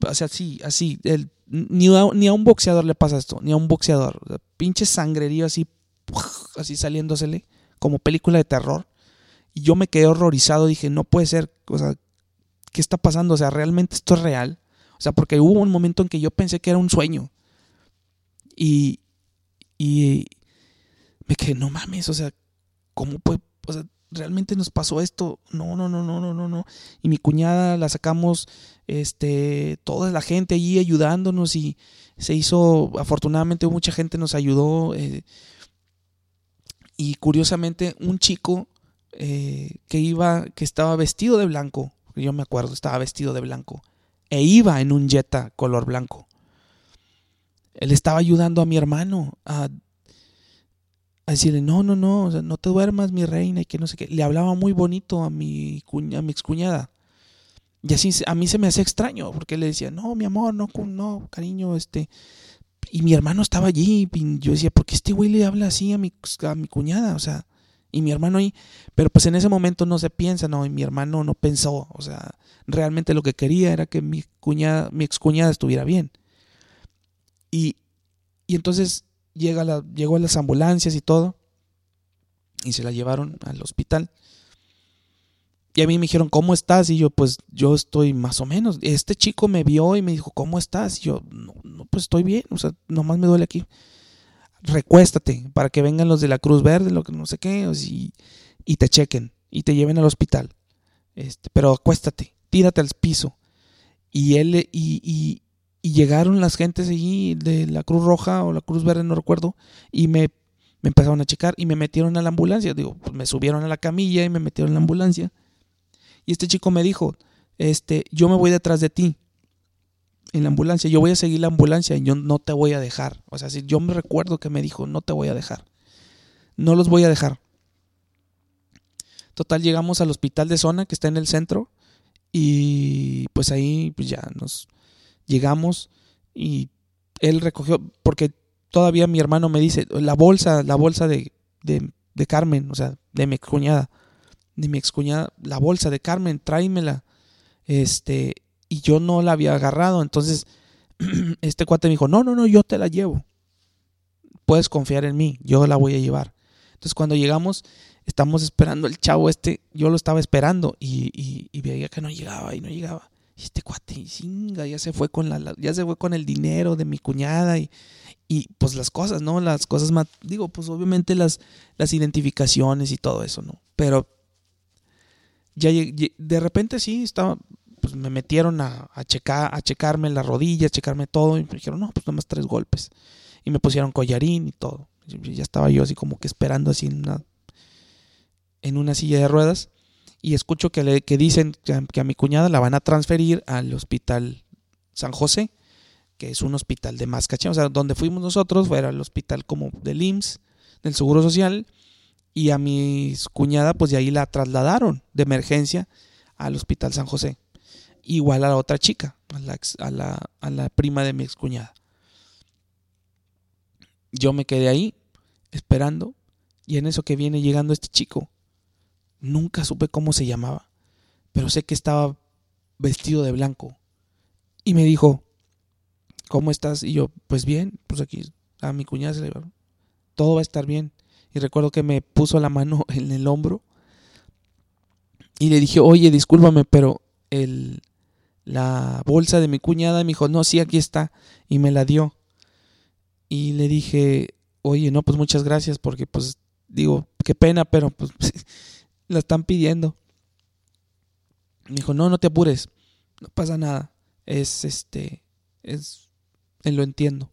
o sea así, así. Ni, a, un boxeador le pasa esto, ni a un boxeador. pinche sangrerío así, así saliéndosele, como película de terror. Y yo me quedé horrorizado, dije, no puede ser, o sea, ¿qué está pasando? O sea, ¿realmente esto es real? O sea, porque hubo un momento en que yo pensé que era un sueño. Y, y me quedé, no mames, o sea, ¿cómo puede, o sea, realmente nos pasó esto? No, no, no, no, no, no, no. Y mi cuñada la sacamos, este, toda la gente allí ayudándonos y se hizo, afortunadamente mucha gente nos ayudó. Eh, y curiosamente un chico eh, que iba, que estaba vestido de blanco, yo me acuerdo, estaba vestido de blanco, e iba en un Jetta color blanco. Él estaba ayudando a mi hermano a, decirle, no, no, no, no te duermas, mi reina, y que no sé qué. Le hablaba muy bonito a mi, a mi. Y así a mí se me hacía extraño, porque le decía, no, mi amor, no, no, cariño, este. Y mi hermano estaba allí, y yo decía, ¿por qué este güey le habla así a mi, a mi cuñada? O sea, y mi hermano ahí, pero pues en ese momento no se piensa, no, y mi hermano no pensó, o sea, realmente lo que quería era que mi cuñada, mi excuñada estuviera bien. Y, y entonces llega la, llegó a las ambulancias y todo, y se la llevaron al hospital. Y a mí me dijeron, ¿cómo estás? Y yo, pues yo estoy más o menos. Este chico me vio y me dijo, ¿cómo estás? Y yo, no, pues estoy bien, o sea, nomás me duele aquí recuéstate para que vengan los de la Cruz Verde, lo que no sé qué, y, y te chequen y te lleven al hospital. Este, pero acuéstate, tírate al piso. Y él y, y, llegaron las gentes allí de la Cruz Roja o la Cruz Verde, no recuerdo, y me, me empezaron a checar y me metieron a la ambulancia. Digo, pues me subieron a la camilla y me metieron a la ambulancia. Y este chico me dijo, este, yo me voy detrás de ti en la ambulancia, yo voy a seguir la ambulancia y yo no te voy a dejar. O sea, si yo me recuerdo que me dijo, no te voy a dejar. No los voy a dejar. Total, llegamos al hospital de zona que está en el centro y pues ahí pues ya nos llegamos y él recogió, porque todavía mi hermano me dice, la bolsa, la bolsa de, de, Carmen, o sea, de mi excuñada, de mi excuñada, la bolsa de Carmen, tráemela. Este, y yo no la había agarrado. Entonces, este cuate me dijo, no, no, no, yo te la llevo. Puedes confiar en mí, yo la voy a llevar. Entonces, cuando llegamos, estamos esperando el chavo este, yo lo estaba esperando y, y, veía que no llegaba y no llegaba. Y este cuate, singa, ya se fue con la, ya se fue con el dinero de mi cuñada y, y pues las cosas, ¿no? Las cosas más, digo, pues obviamente las, las identificaciones y todo eso, ¿no? Pero ya de repente sí, estaba, pues me metieron a, checar, a checarme la rodilla, a checarme todo, y me dijeron, no, pues nomás tres golpes. Y me pusieron collarín y todo. Ya estaba yo así como que esperando así en una silla de ruedas. Y escucho que, le, que dicen que a, mi cuñada la van a transferir al hospital San José, que es un hospital de más caché. O sea, donde fuimos nosotros fue el hospital como del IMSS, del Seguro Social. Y a mi cuñada, pues de ahí la trasladaron de emergencia al hospital San José igual a la otra chica, a la, a la, prima de mi excuñada. yo me quedé ahí esperando y en eso que viene llegando este chico, nunca supe cómo se llamaba, pero sé que estaba vestido de blanco y me dijo, ¿cómo estás? Y yo, pues bien, pues aquí a mi cuñada se le todo va a estar bien. Y recuerdo que me puso la mano en el hombro y le dije, oye, discúlpame, pero el, la bolsa de mi cuñada me dijo, no, sí, aquí está. Y me la dio. Y le dije, oye, no, pues muchas gracias, porque pues digo, qué pena, pero pues la están pidiendo. Me dijo, no, no te apures, no pasa nada. Es este, es, lo entiendo.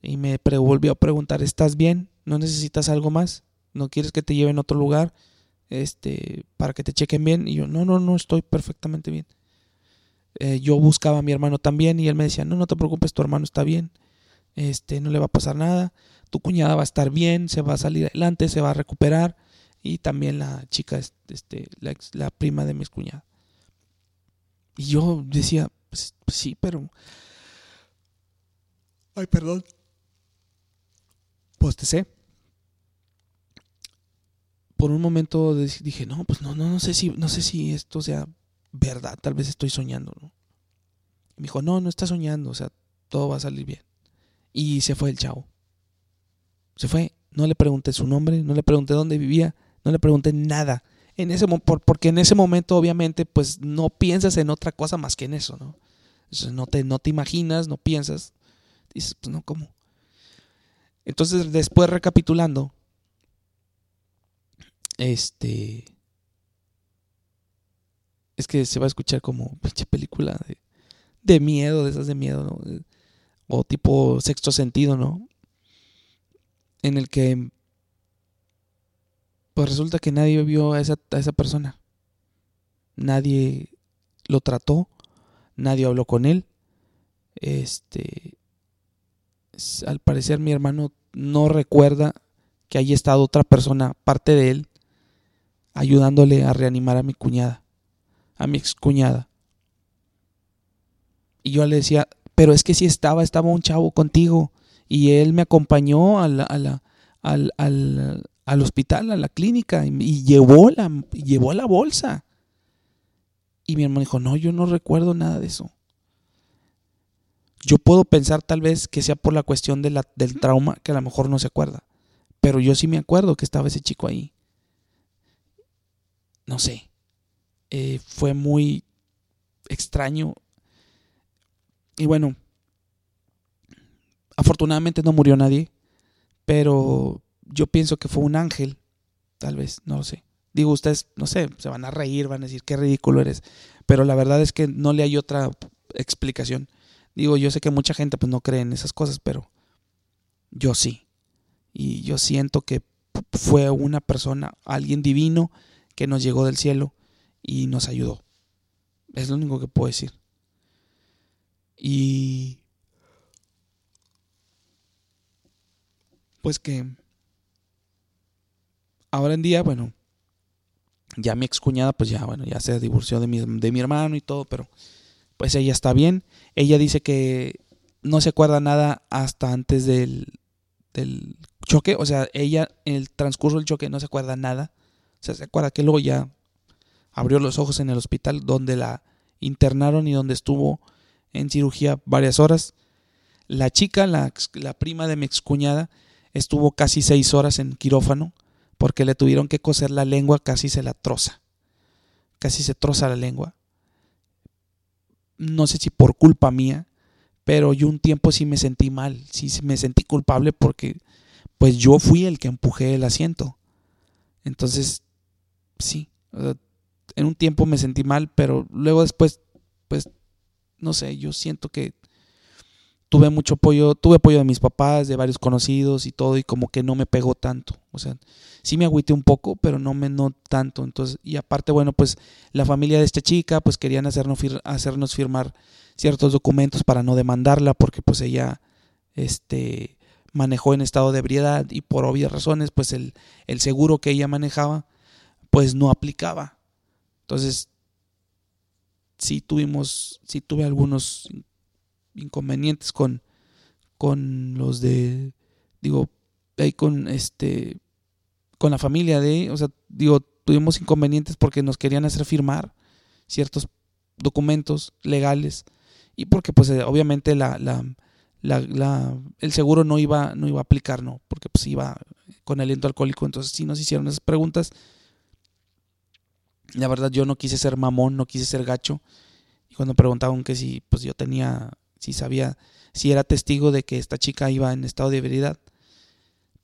Y me volvió a preguntar, ¿estás bien? ¿No necesitas algo más? ¿No quieres que te lleven a otro lugar? Este, para que te chequen bien. Y yo, no, no, no, estoy perfectamente bien. Eh, yo buscaba a mi hermano también y él me decía, no, no te preocupes, tu hermano está bien, este, no le va a pasar nada, tu cuñada va a estar bien, se va a salir adelante, se va a recuperar y también la chica, este, la, la prima de mi cuñada. Y yo decía, pues, pues, sí, pero... Ay, perdón. Pues te sé. Por un momento dije, no, pues no, no, no sé si, no sé si esto sea verdad, tal vez estoy soñando, ¿no? me dijo, no, no estás soñando, o sea, todo va a salir bien. Y se fue el chavo. Se fue, no le pregunté su nombre, no le pregunté dónde vivía, no le pregunté nada. En ese, porque en ese momento, obviamente, pues no piensas en otra cosa más que en eso, ¿no? no te, no te imaginas, no piensas. Dices, pues no, ¿cómo? Entonces, después recapitulando, este, es que se va a escuchar como pinche película de, miedo, de esas de miedo, ¿no? O tipo sexto sentido, ¿no? En el que pues resulta que nadie vio a esa, a esa persona. Nadie lo trató, nadie habló con él. Este al parecer mi hermano no recuerda que haya estado otra persona, parte de él, ayudándole a reanimar a mi cuñada a mi excuñada. Y yo le decía, pero es que si estaba, estaba un chavo contigo. Y él me acompañó a al, al, hospital, a la clínica, y llevó la, llevó la bolsa. Y mi hermano dijo, no, yo no recuerdo nada de eso. Yo puedo pensar tal vez que sea por la cuestión del trauma, que a lo mejor no se acuerda. Pero yo sí me acuerdo que estaba ese chico ahí. No sé. Eh, fue muy extraño. Y bueno, afortunadamente no murió nadie, pero yo pienso que fue un ángel, tal vez, no lo sé. Digo, ustedes, no sé, se van a reír, van a decir qué ridículo eres, pero la verdad es que no le hay otra explicación. Digo, yo sé que mucha gente pues no cree en esas cosas, pero yo sí. Y yo siento que fue una persona, alguien divino que nos llegó del cielo y nos ayudó. Es lo único que puedo decir. Y pues que ahora en día, bueno, ya mi excuñada, pues ya, bueno, ya se divorció de mi, de mi hermano y todo, pero pues ella está bien. Ella dice que no se acuerda nada hasta antes del, del choque, o sea, ella en el transcurso del choque no se acuerda nada. O sea, se acuerda que luego ya abrió los ojos en el hospital donde la internaron y donde estuvo en cirugía varias horas. La chica, la, prima de mi excuñada, estuvo casi seis horas en quirófano porque le tuvieron que coser la lengua, casi se la troza. Casi se troza la lengua. No sé si por culpa mía, pero yo un tiempo sí me sentí mal, sí me sentí culpable porque pues yo fui el que empujé el asiento. Entonces, sí, en un tiempo me sentí mal, pero luego después, pues, no sé, yo siento que tuve mucho apoyo, tuve apoyo de mis papás, de varios conocidos y todo, y como que no me pegó tanto. O sea, sí me agüité un poco, pero no me no tanto. Entonces, y aparte, bueno, pues la familia de esta chica, pues querían hacernos, hacernos firmar ciertos documentos para no demandarla, porque pues ella, este, manejó en estado de ebriedad y por obvias razones, pues el, el seguro que ella manejaba, pues no aplicaba. Entonces, sí tuvimos, sí tuve algunos inconvenientes con, con los de digo, ahí con este, con la familia de, o sea, digo, tuvimos inconvenientes porque nos querían hacer firmar ciertos documentos legales y porque pues eh, obviamente la, la, la, el seguro no iba, no iba a aplicar, ¿no? Porque pues iba con aliento alcohólico, entonces sí nos hicieron esas preguntas. La verdad yo no quise ser mamón, no quise ser gacho. Y cuando preguntaban que si pues yo tenía, si sabía, si era testigo de que esta chica iba en estado de ebriedad,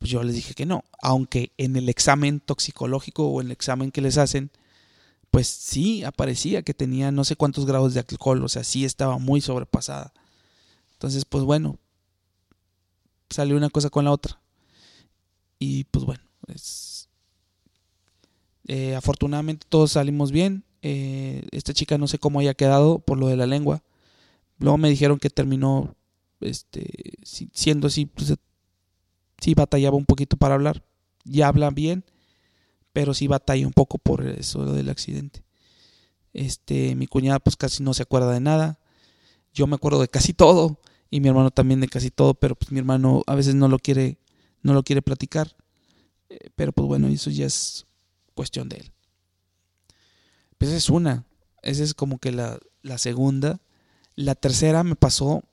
pues yo les dije que no. Aunque en el examen toxicológico o en el examen que les hacen, pues sí aparecía que tenía no sé cuántos grados de alcohol, o sea, sí estaba muy sobrepasada. Entonces, pues bueno, salió una cosa con la otra. Y pues bueno, eh, afortunadamente todos salimos bien. Eh, esta chica no sé cómo haya quedado por lo de la lengua. Luego me dijeron que terminó este, siendo así, pues, sí batallaba un poquito para hablar. Ya habla bien, pero sí batalla un poco por eso del accidente. Este, mi cuñada pues casi no se acuerda de nada. Yo me acuerdo de casi todo y mi hermano también de casi todo, pero pues mi hermano a veces no lo quiere, no lo quiere platicar. Eh, pero pues bueno, eso ya es cuestión de él. Pues esa es una, esa es como que la, la segunda. La tercera me pasó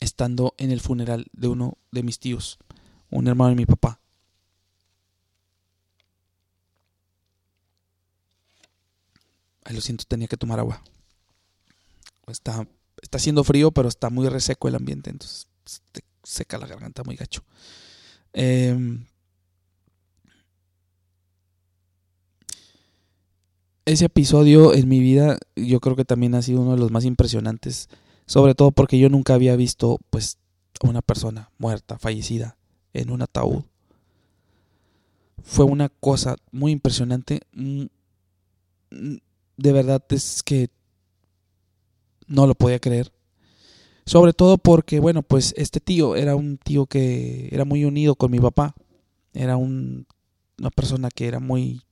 estando en el funeral de uno de mis tíos, un hermano de mi papá. Ay, lo siento, tenía que tomar agua. Está está haciendo frío, pero está muy reseco el ambiente, entonces te seca la garganta muy gacho. Em, ese episodio en mi vida yo creo que también ha sido uno de los más impresionantes, sobre todo porque yo nunca había visto pues a una persona muerta, fallecida en un ataúd. Fue una cosa muy impresionante. Mm, de verdad es que no lo podía creer. Sobre todo porque, bueno, pues este tío era un tío que era muy unido con mi papá. Era un, una persona que era muy,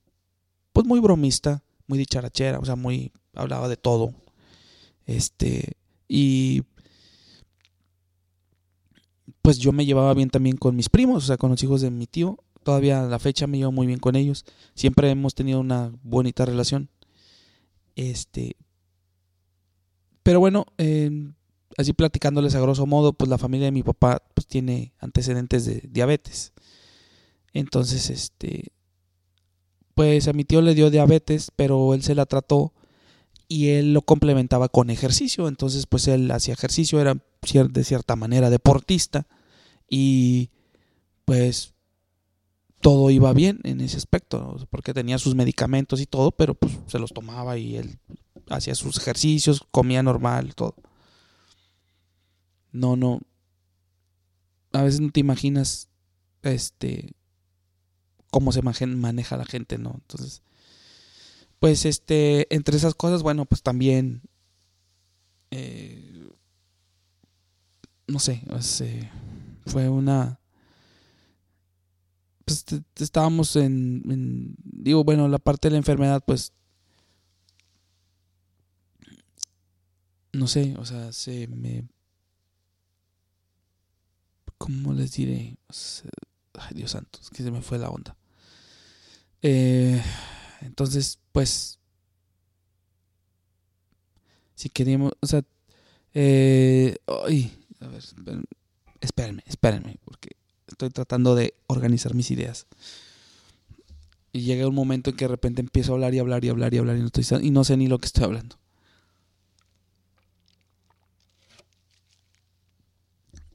pues muy bromista, muy dicharachera, o sea, muy, hablaba de todo. Este, y pues yo me llevaba bien también con mis primos, o sea, con los hijos de mi tío. Todavía a la fecha me llevo muy bien con ellos. Siempre hemos tenido una bonita relación. Este, pero bueno, así platicándoles a grosso modo, pues la familia de mi papá pues, tiene antecedentes de diabetes. Entonces, este, pues a mi tío le dio diabetes, pero él se la trató y él lo complementaba con ejercicio. Entonces, pues él hacía ejercicio, era de cierta manera deportista y pues todo iba bien en ese aspecto, porque tenía sus medicamentos y todo, pero pues se los tomaba y él hacía sus ejercicios, comía normal, todo. No, no. A veces no te imaginas este cómo se maneja la gente, ¿no? Entonces, pues este, entre esas cosas, bueno, pues también eh, no sé, pues, eh, fue una pues estábamos en, digo, bueno, la parte de la enfermedad, pues, no sé, o sea, se me, ¿cómo les diré? ay, Dios santo, es que se me fue la onda. Eh, entonces, pues, si queríamos, o sea, eh, ay, a ver, espérenme, espérenme, porque estoy tratando de organizar mis ideas. Y llega un momento en que de repente empiezo a hablar y hablar y hablar y hablar y no, estoy, y no sé ni lo que estoy hablando.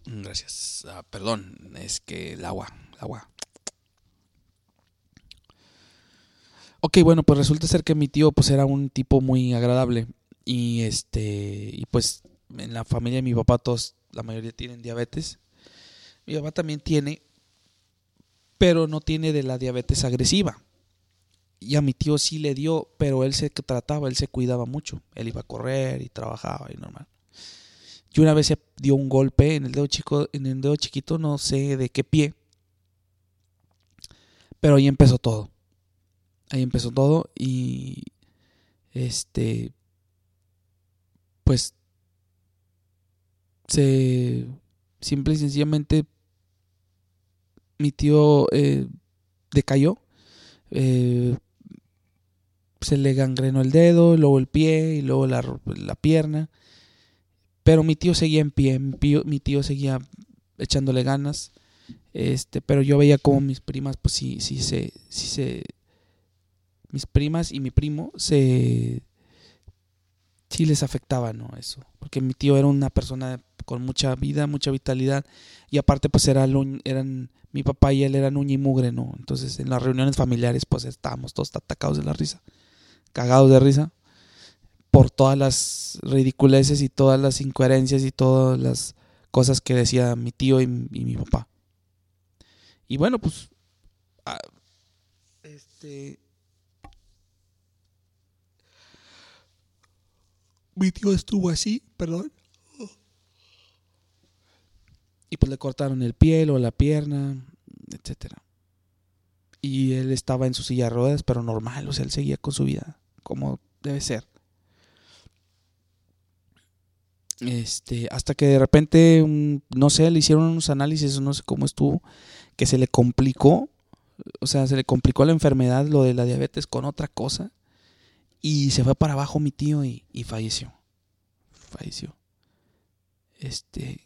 Gracias. Ah, perdón, es que el agua, el agua. Ok, bueno, pues resulta ser que mi tío pues era un tipo muy agradable y este y pues en la familia de mi papá todos la mayoría tienen diabetes mi papá también tiene, pero no tiene de la diabetes agresiva. Y a mi tío sí le dio, pero él se trataba, él se cuidaba mucho. Él iba a correr y trabajaba y normal. Y una vez se dio un golpe en el dedo chico, en el dedo chiquito, no sé de qué pie. Pero ahí empezó todo. Ahí empezó todo y este pues se simple y sencillamente mi tío eh, decayó. Eh, se le gangrenó el dedo, luego el pie y luego la, la pierna. Pero mi tío seguía en pie, mi tío, mi tío, seguía echándole ganas. Este, pero yo veía como mis primas, pues sí, sí se, sí se, mis primas y mi primo se, sí les afectaba, ¿no? Eso, porque mi tío era una persona con mucha vida, mucha vitalidad y aparte pues era, eran, mi papá y él eran uña y mugre, ¿no? Entonces en las reuniones familiares pues estábamos todos atacados de la risa cagados de risa por todas las ridiculeces y todas las incoherencias y todas las cosas que decía mi tío y, mi papá. Y bueno, pues este mi tío estuvo así, perdón. Y pues le cortaron el pie o la pierna, etcétera. Y él estaba en su silla de ruedas, pero normal, o sea, él seguía con su vida como debe ser. Este, hasta que de repente, no sé, le hicieron unos análisis, no sé cómo estuvo, que se le complicó, o sea, se le complicó la enfermedad, lo de la diabetes con otra cosa, y se fue para abajo mi tío y, falleció. Falleció. Este,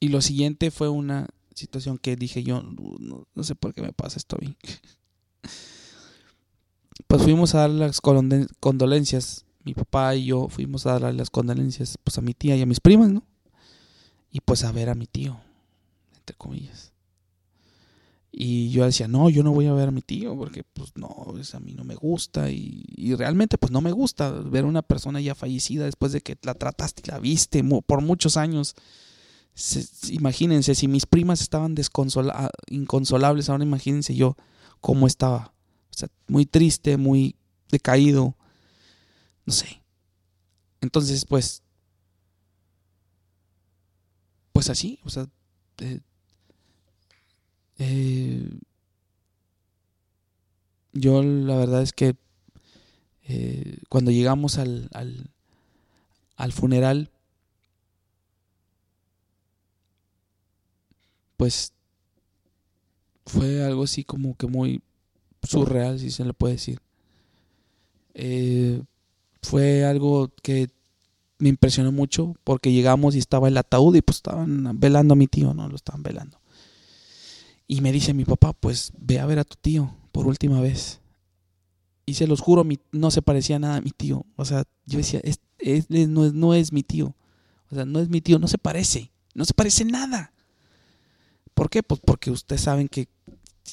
y lo siguiente fue una situación que dije yo, no, sé por qué me pasa esto a pues fuimos a dar las condolencias. Mi papá y yo fuimos a dar las condolencias pues a mi tía y a mis primas, ¿no? Y pues a ver a mi tío, entre comillas. Y yo decía, no, yo no voy a ver a mi tío porque pues no, a mí no me gusta y, y, realmente pues no me gusta ver a una persona ya fallecida después de que la trataste y la viste por muchos años. imagínense, si mis primas estaban inconsolables, ahora imagínense yo cómo estaba muy triste, muy decaído. No sé. Entonces, pues. Pues así, o sea. Eh, eh, yo la verdad es que eh, cuando llegamos al, al, al funeral, pues fue algo así como que muy surreal, si se le puede decir. Eh, fue algo que me impresionó mucho porque llegamos y estaba el ataúd y pues estaban velando a mi tío, ¿no? Lo estaban velando. Y me dice mi papá, pues ve a ver a tu tío por última vez. Y se los juro, no se parecía nada a mi tío. O sea, yo decía, no, es, no es mi tío. O sea, no es mi tío, no se parece. No se parece nada. ¿Por qué? Pues porque ustedes saben que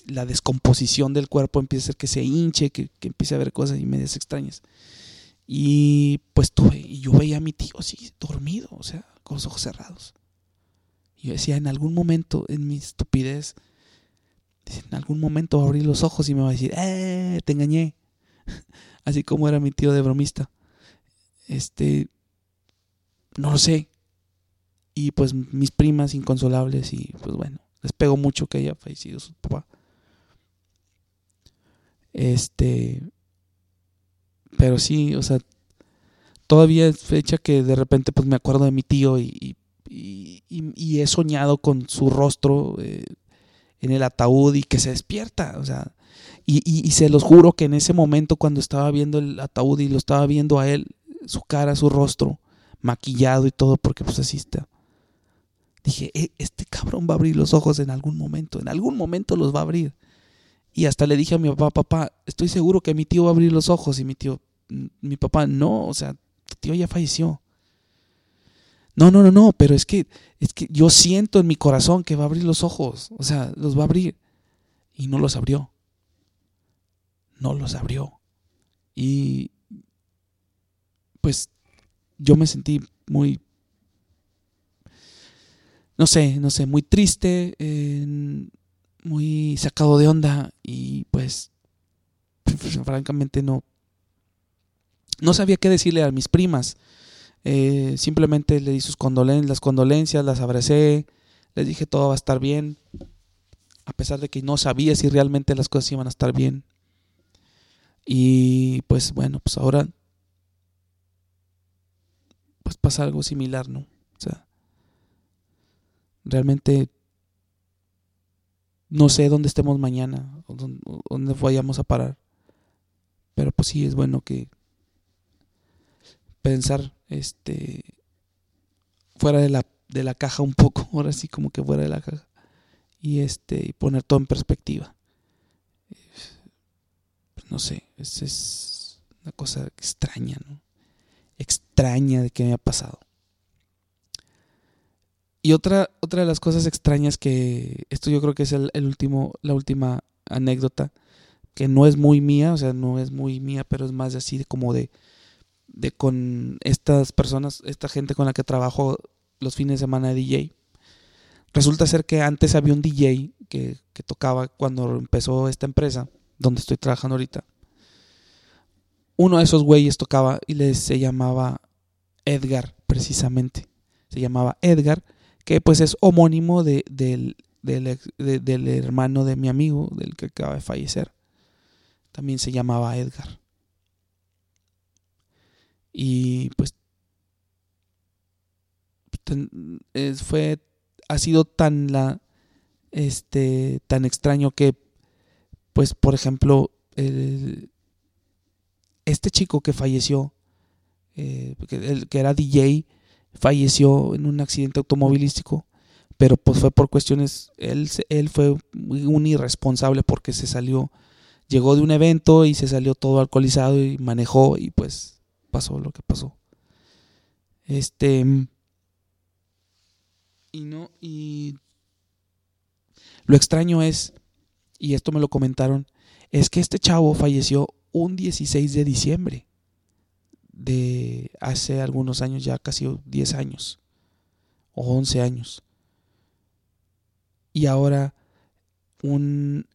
la descomposición del cuerpo empieza a ser que se hinche, que, empiece a ver cosas y medias extrañas. Y pues tuve, y yo veía a mi tío así, dormido, o sea, con los ojos cerrados. Y yo decía, en algún momento, en mi estupidez, en algún momento va a abrir los ojos y me va a decir, ¡eh! Te engañé. Así como era mi tío de bromista. Este, no lo sé. Y pues mis primas inconsolables y pues bueno, les pego mucho que haya fallecido su papá. Este. Pero sí, o sea, todavía es fecha que de repente pues me acuerdo de mi tío y, y, he soñado con su rostro eh, en el ataúd y que se despierta, o sea, y, se los juro que en ese momento cuando estaba viendo el ataúd y lo estaba viendo a él, su cara, su rostro, maquillado y todo, porque pues así está. Dije, e, este cabrón va a abrir los ojos en algún momento, en algún momento los va a abrir. Y hasta le dije a mi papá, papá, estoy seguro que mi tío va a abrir los ojos. Y mi tío, mm, mi papá, no, o sea, tu tío ya falleció. No, no, no, no, pero es que, es que yo siento en mi corazón que va a abrir los ojos. O sea, los va a abrir. Y no los abrió. No los abrió. Y pues yo me sentí muy, no sé, no sé, muy triste muy sacado de onda y pues, francamente no no sabía qué decirle a mis primas. Eh, simplemente le di sus condolencias, las condolencias, las abracé, les dije todo va a estar bien, a pesar de que no sabía si realmente las cosas iban a estar bien. Y pues bueno, pues ahora pues pasa algo similar, ¿no? O sea, Realmente no sé dónde estemos mañana o dónde vayamos a parar. Pero pues sí es bueno que pensar este fuera de la, de la caja un poco, ahora sí como que fuera de la caja. Y este y poner todo en perspectiva. Pues no sé, es, es una cosa extraña, ¿no? Extraña de que me ha pasado. Y otra, otra de las cosas extrañas que esto yo creo que es el, último, la última anécdota, que no es muy mía, o sea, no es muy mía, pero es más así como de, de con estas personas, esta gente con la que trabajo los fines de semana de DJ. Resulta ser que antes había un DJ que, que tocaba cuando empezó esta empresa, donde estoy trabajando ahorita. Uno de esos güeyes tocaba y les se llamaba Edgar, precisamente. Se llamaba Edgar que pues es homónimo de, del, del, hermano de mi amigo, del que acaba de fallecer. También se llamaba Edgar. Y pues fue ha sido tan la este tan extraño que pues por ejemplo el, este chico que falleció eh, que, que, era DJ falleció en un accidente automovilístico, pero pues fue por cuestiones, él, él fue un irresponsable porque se salió, llegó de un evento y se salió todo alcoholizado y manejó y pues pasó lo que pasó. Este y no y lo extraño es y esto me lo comentaron, es que este chavo falleció un 16 de diciembre de hace algunos años, ya casi 10 años o 11 años. Y ahora un,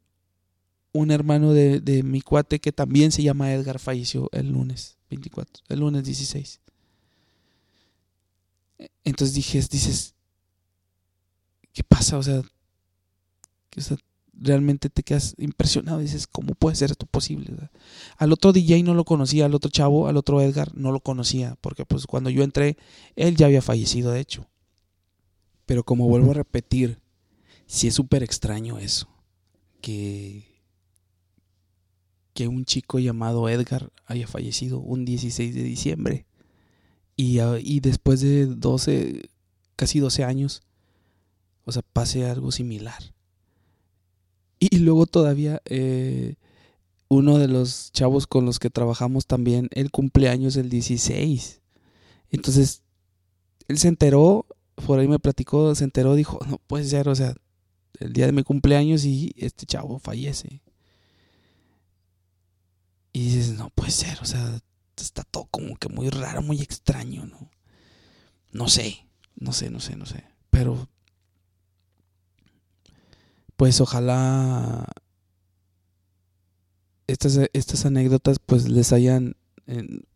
un hermano de, de, mi cuate que también se llama Edgar falleció el lunes 24, el lunes 16. Entonces dije, dices, ¿qué pasa? O sea, realmente te quedas impresionado. Dices, ¿cómo puede ser esto posible? Al otro DJ no lo conocía, al otro chavo, al otro Edgar, no lo conocía, porque pues cuando yo entré, él ya había fallecido, de hecho. Pero como vuelvo a repetir, sí es súper extraño eso, que, que un chico llamado Edgar haya fallecido un 16 de diciembre. Y, ah, y después de 12, casi 12 años, o sea, pase algo similar. Y luego todavía eh, uno de los chavos con los que trabajamos también, el cumpleaños el 16. Entonces, él se enteró, por ahí me platicó, se enteró, dijo, no puede ser, o sea, el día de mi cumpleaños y este chavo fallece. Y dices, no puede ser, o sea, está todo como que muy raro, muy extraño, ¿no? No sé, no sé, no sé, no sé. Pero pues ojalá estas, estas anécdotas pues les hayan,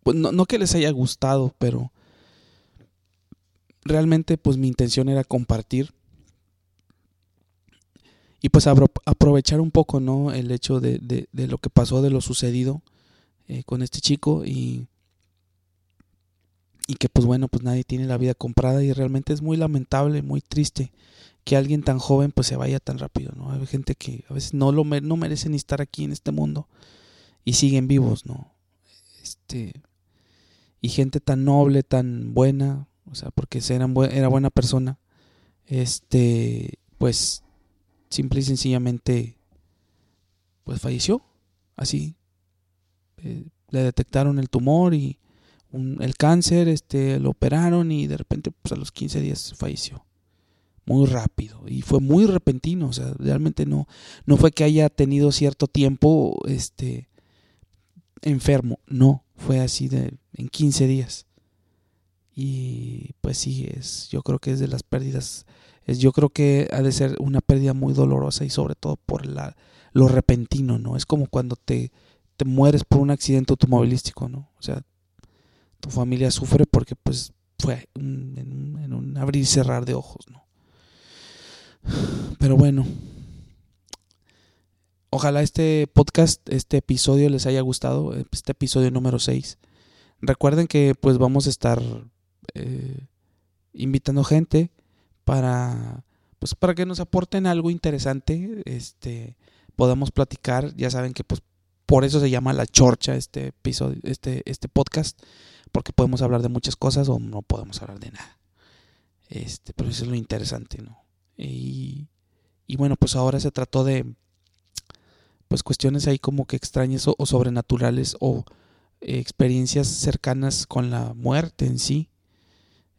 pues no, que les haya gustado, pero realmente pues mi intención era compartir y pues aprovechar un poco, ¿no? El hecho de, de, lo que pasó, de lo sucedido eh, con este chico y, y que pues bueno, pues nadie tiene la vida comprada y realmente es muy lamentable, muy triste que alguien tan joven pues se vaya tan rápido, ¿no? Hay gente que a veces no lo no merecen ni estar aquí en este mundo y siguen vivos, ¿no? Este y gente tan noble, tan buena, o sea, porque era buena persona, este, pues simple y sencillamente pues falleció, así. Eh, le detectaron el tumor y el cáncer, este, lo operaron y de repente pues a los 15 días falleció muy rápido y fue muy repentino, o sea, realmente no, no fue que haya tenido cierto tiempo este, enfermo, no, fue así de, en 15 días. Y pues sí, es, yo creo que es de las pérdidas, es, yo creo que ha de ser una pérdida muy dolorosa y sobre todo por la, lo repentino, ¿no? Es como cuando te, te mueres por un accidente automovilístico, ¿no? O sea, tu familia sufre porque pues fue en, un abrir y cerrar de ojos, ¿no? Pero bueno, ojalá este podcast, este episodio les haya gustado, este episodio número 6. Recuerden que pues vamos a estar eh, invitando gente para pues para que nos aporten algo interesante, este, podamos platicar, ya saben que pues por eso se llama La Chorcha este episodio, este, este podcast, porque podemos hablar de muchas cosas o no podemos hablar de nada. Este, pero eso es lo interesante, ¿no? Y, y bueno, pues ahora se trató de pues cuestiones ahí como que extrañas o, sobrenaturales o eh, experiencias cercanas con la muerte en sí.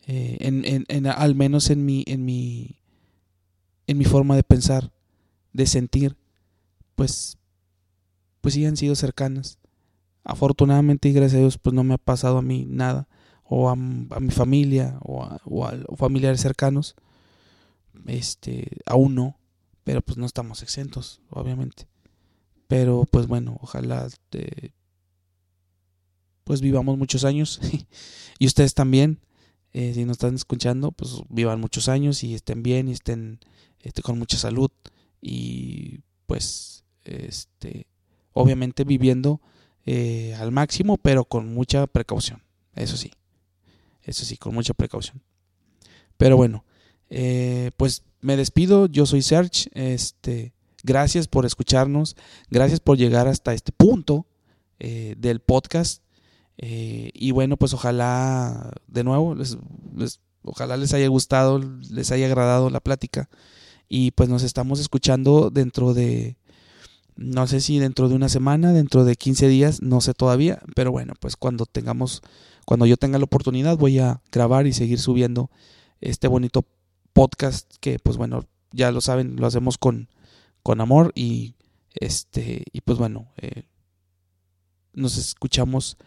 Eh, en, en, en, al menos en mi, en mi en mi forma de pensar, de sentir, pues pues sí han sido cercanas. Afortunadamente y gracias a Dios pues no me ha pasado a mí nada o a, mi familia o a, familiares cercanos. Este, aún no, pero pues no estamos exentos, obviamente. Pero pues bueno, ojalá eh, pues vivamos muchos años y ustedes también, eh, si nos están escuchando, pues vivan muchos años y estén bien y estén este, con mucha salud y pues este obviamente viviendo eh, al máximo, pero con mucha precaución. Eso sí, eso sí, con mucha precaución. Pero bueno, eh, pues me despido. Yo soy Serge. Este, gracias por escucharnos. Gracias por llegar hasta este punto del podcast. Y bueno, pues ojalá, de nuevo, les, ojalá les haya gustado, les haya agradado la plática. Y pues nos estamos escuchando dentro de no sé si dentro de una semana, dentro de 15 días, no sé todavía, pero bueno, pues cuando tengamos, cuando yo tenga la oportunidad voy a grabar y seguir subiendo este bonito podcast que pues bueno, ya lo saben, lo hacemos con, con amor y este, y pues bueno, eh, nos escuchamos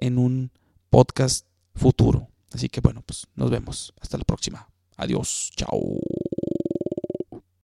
en un podcast futuro. Así que bueno, pues nos vemos. Hasta la próxima. Adiós. Chao.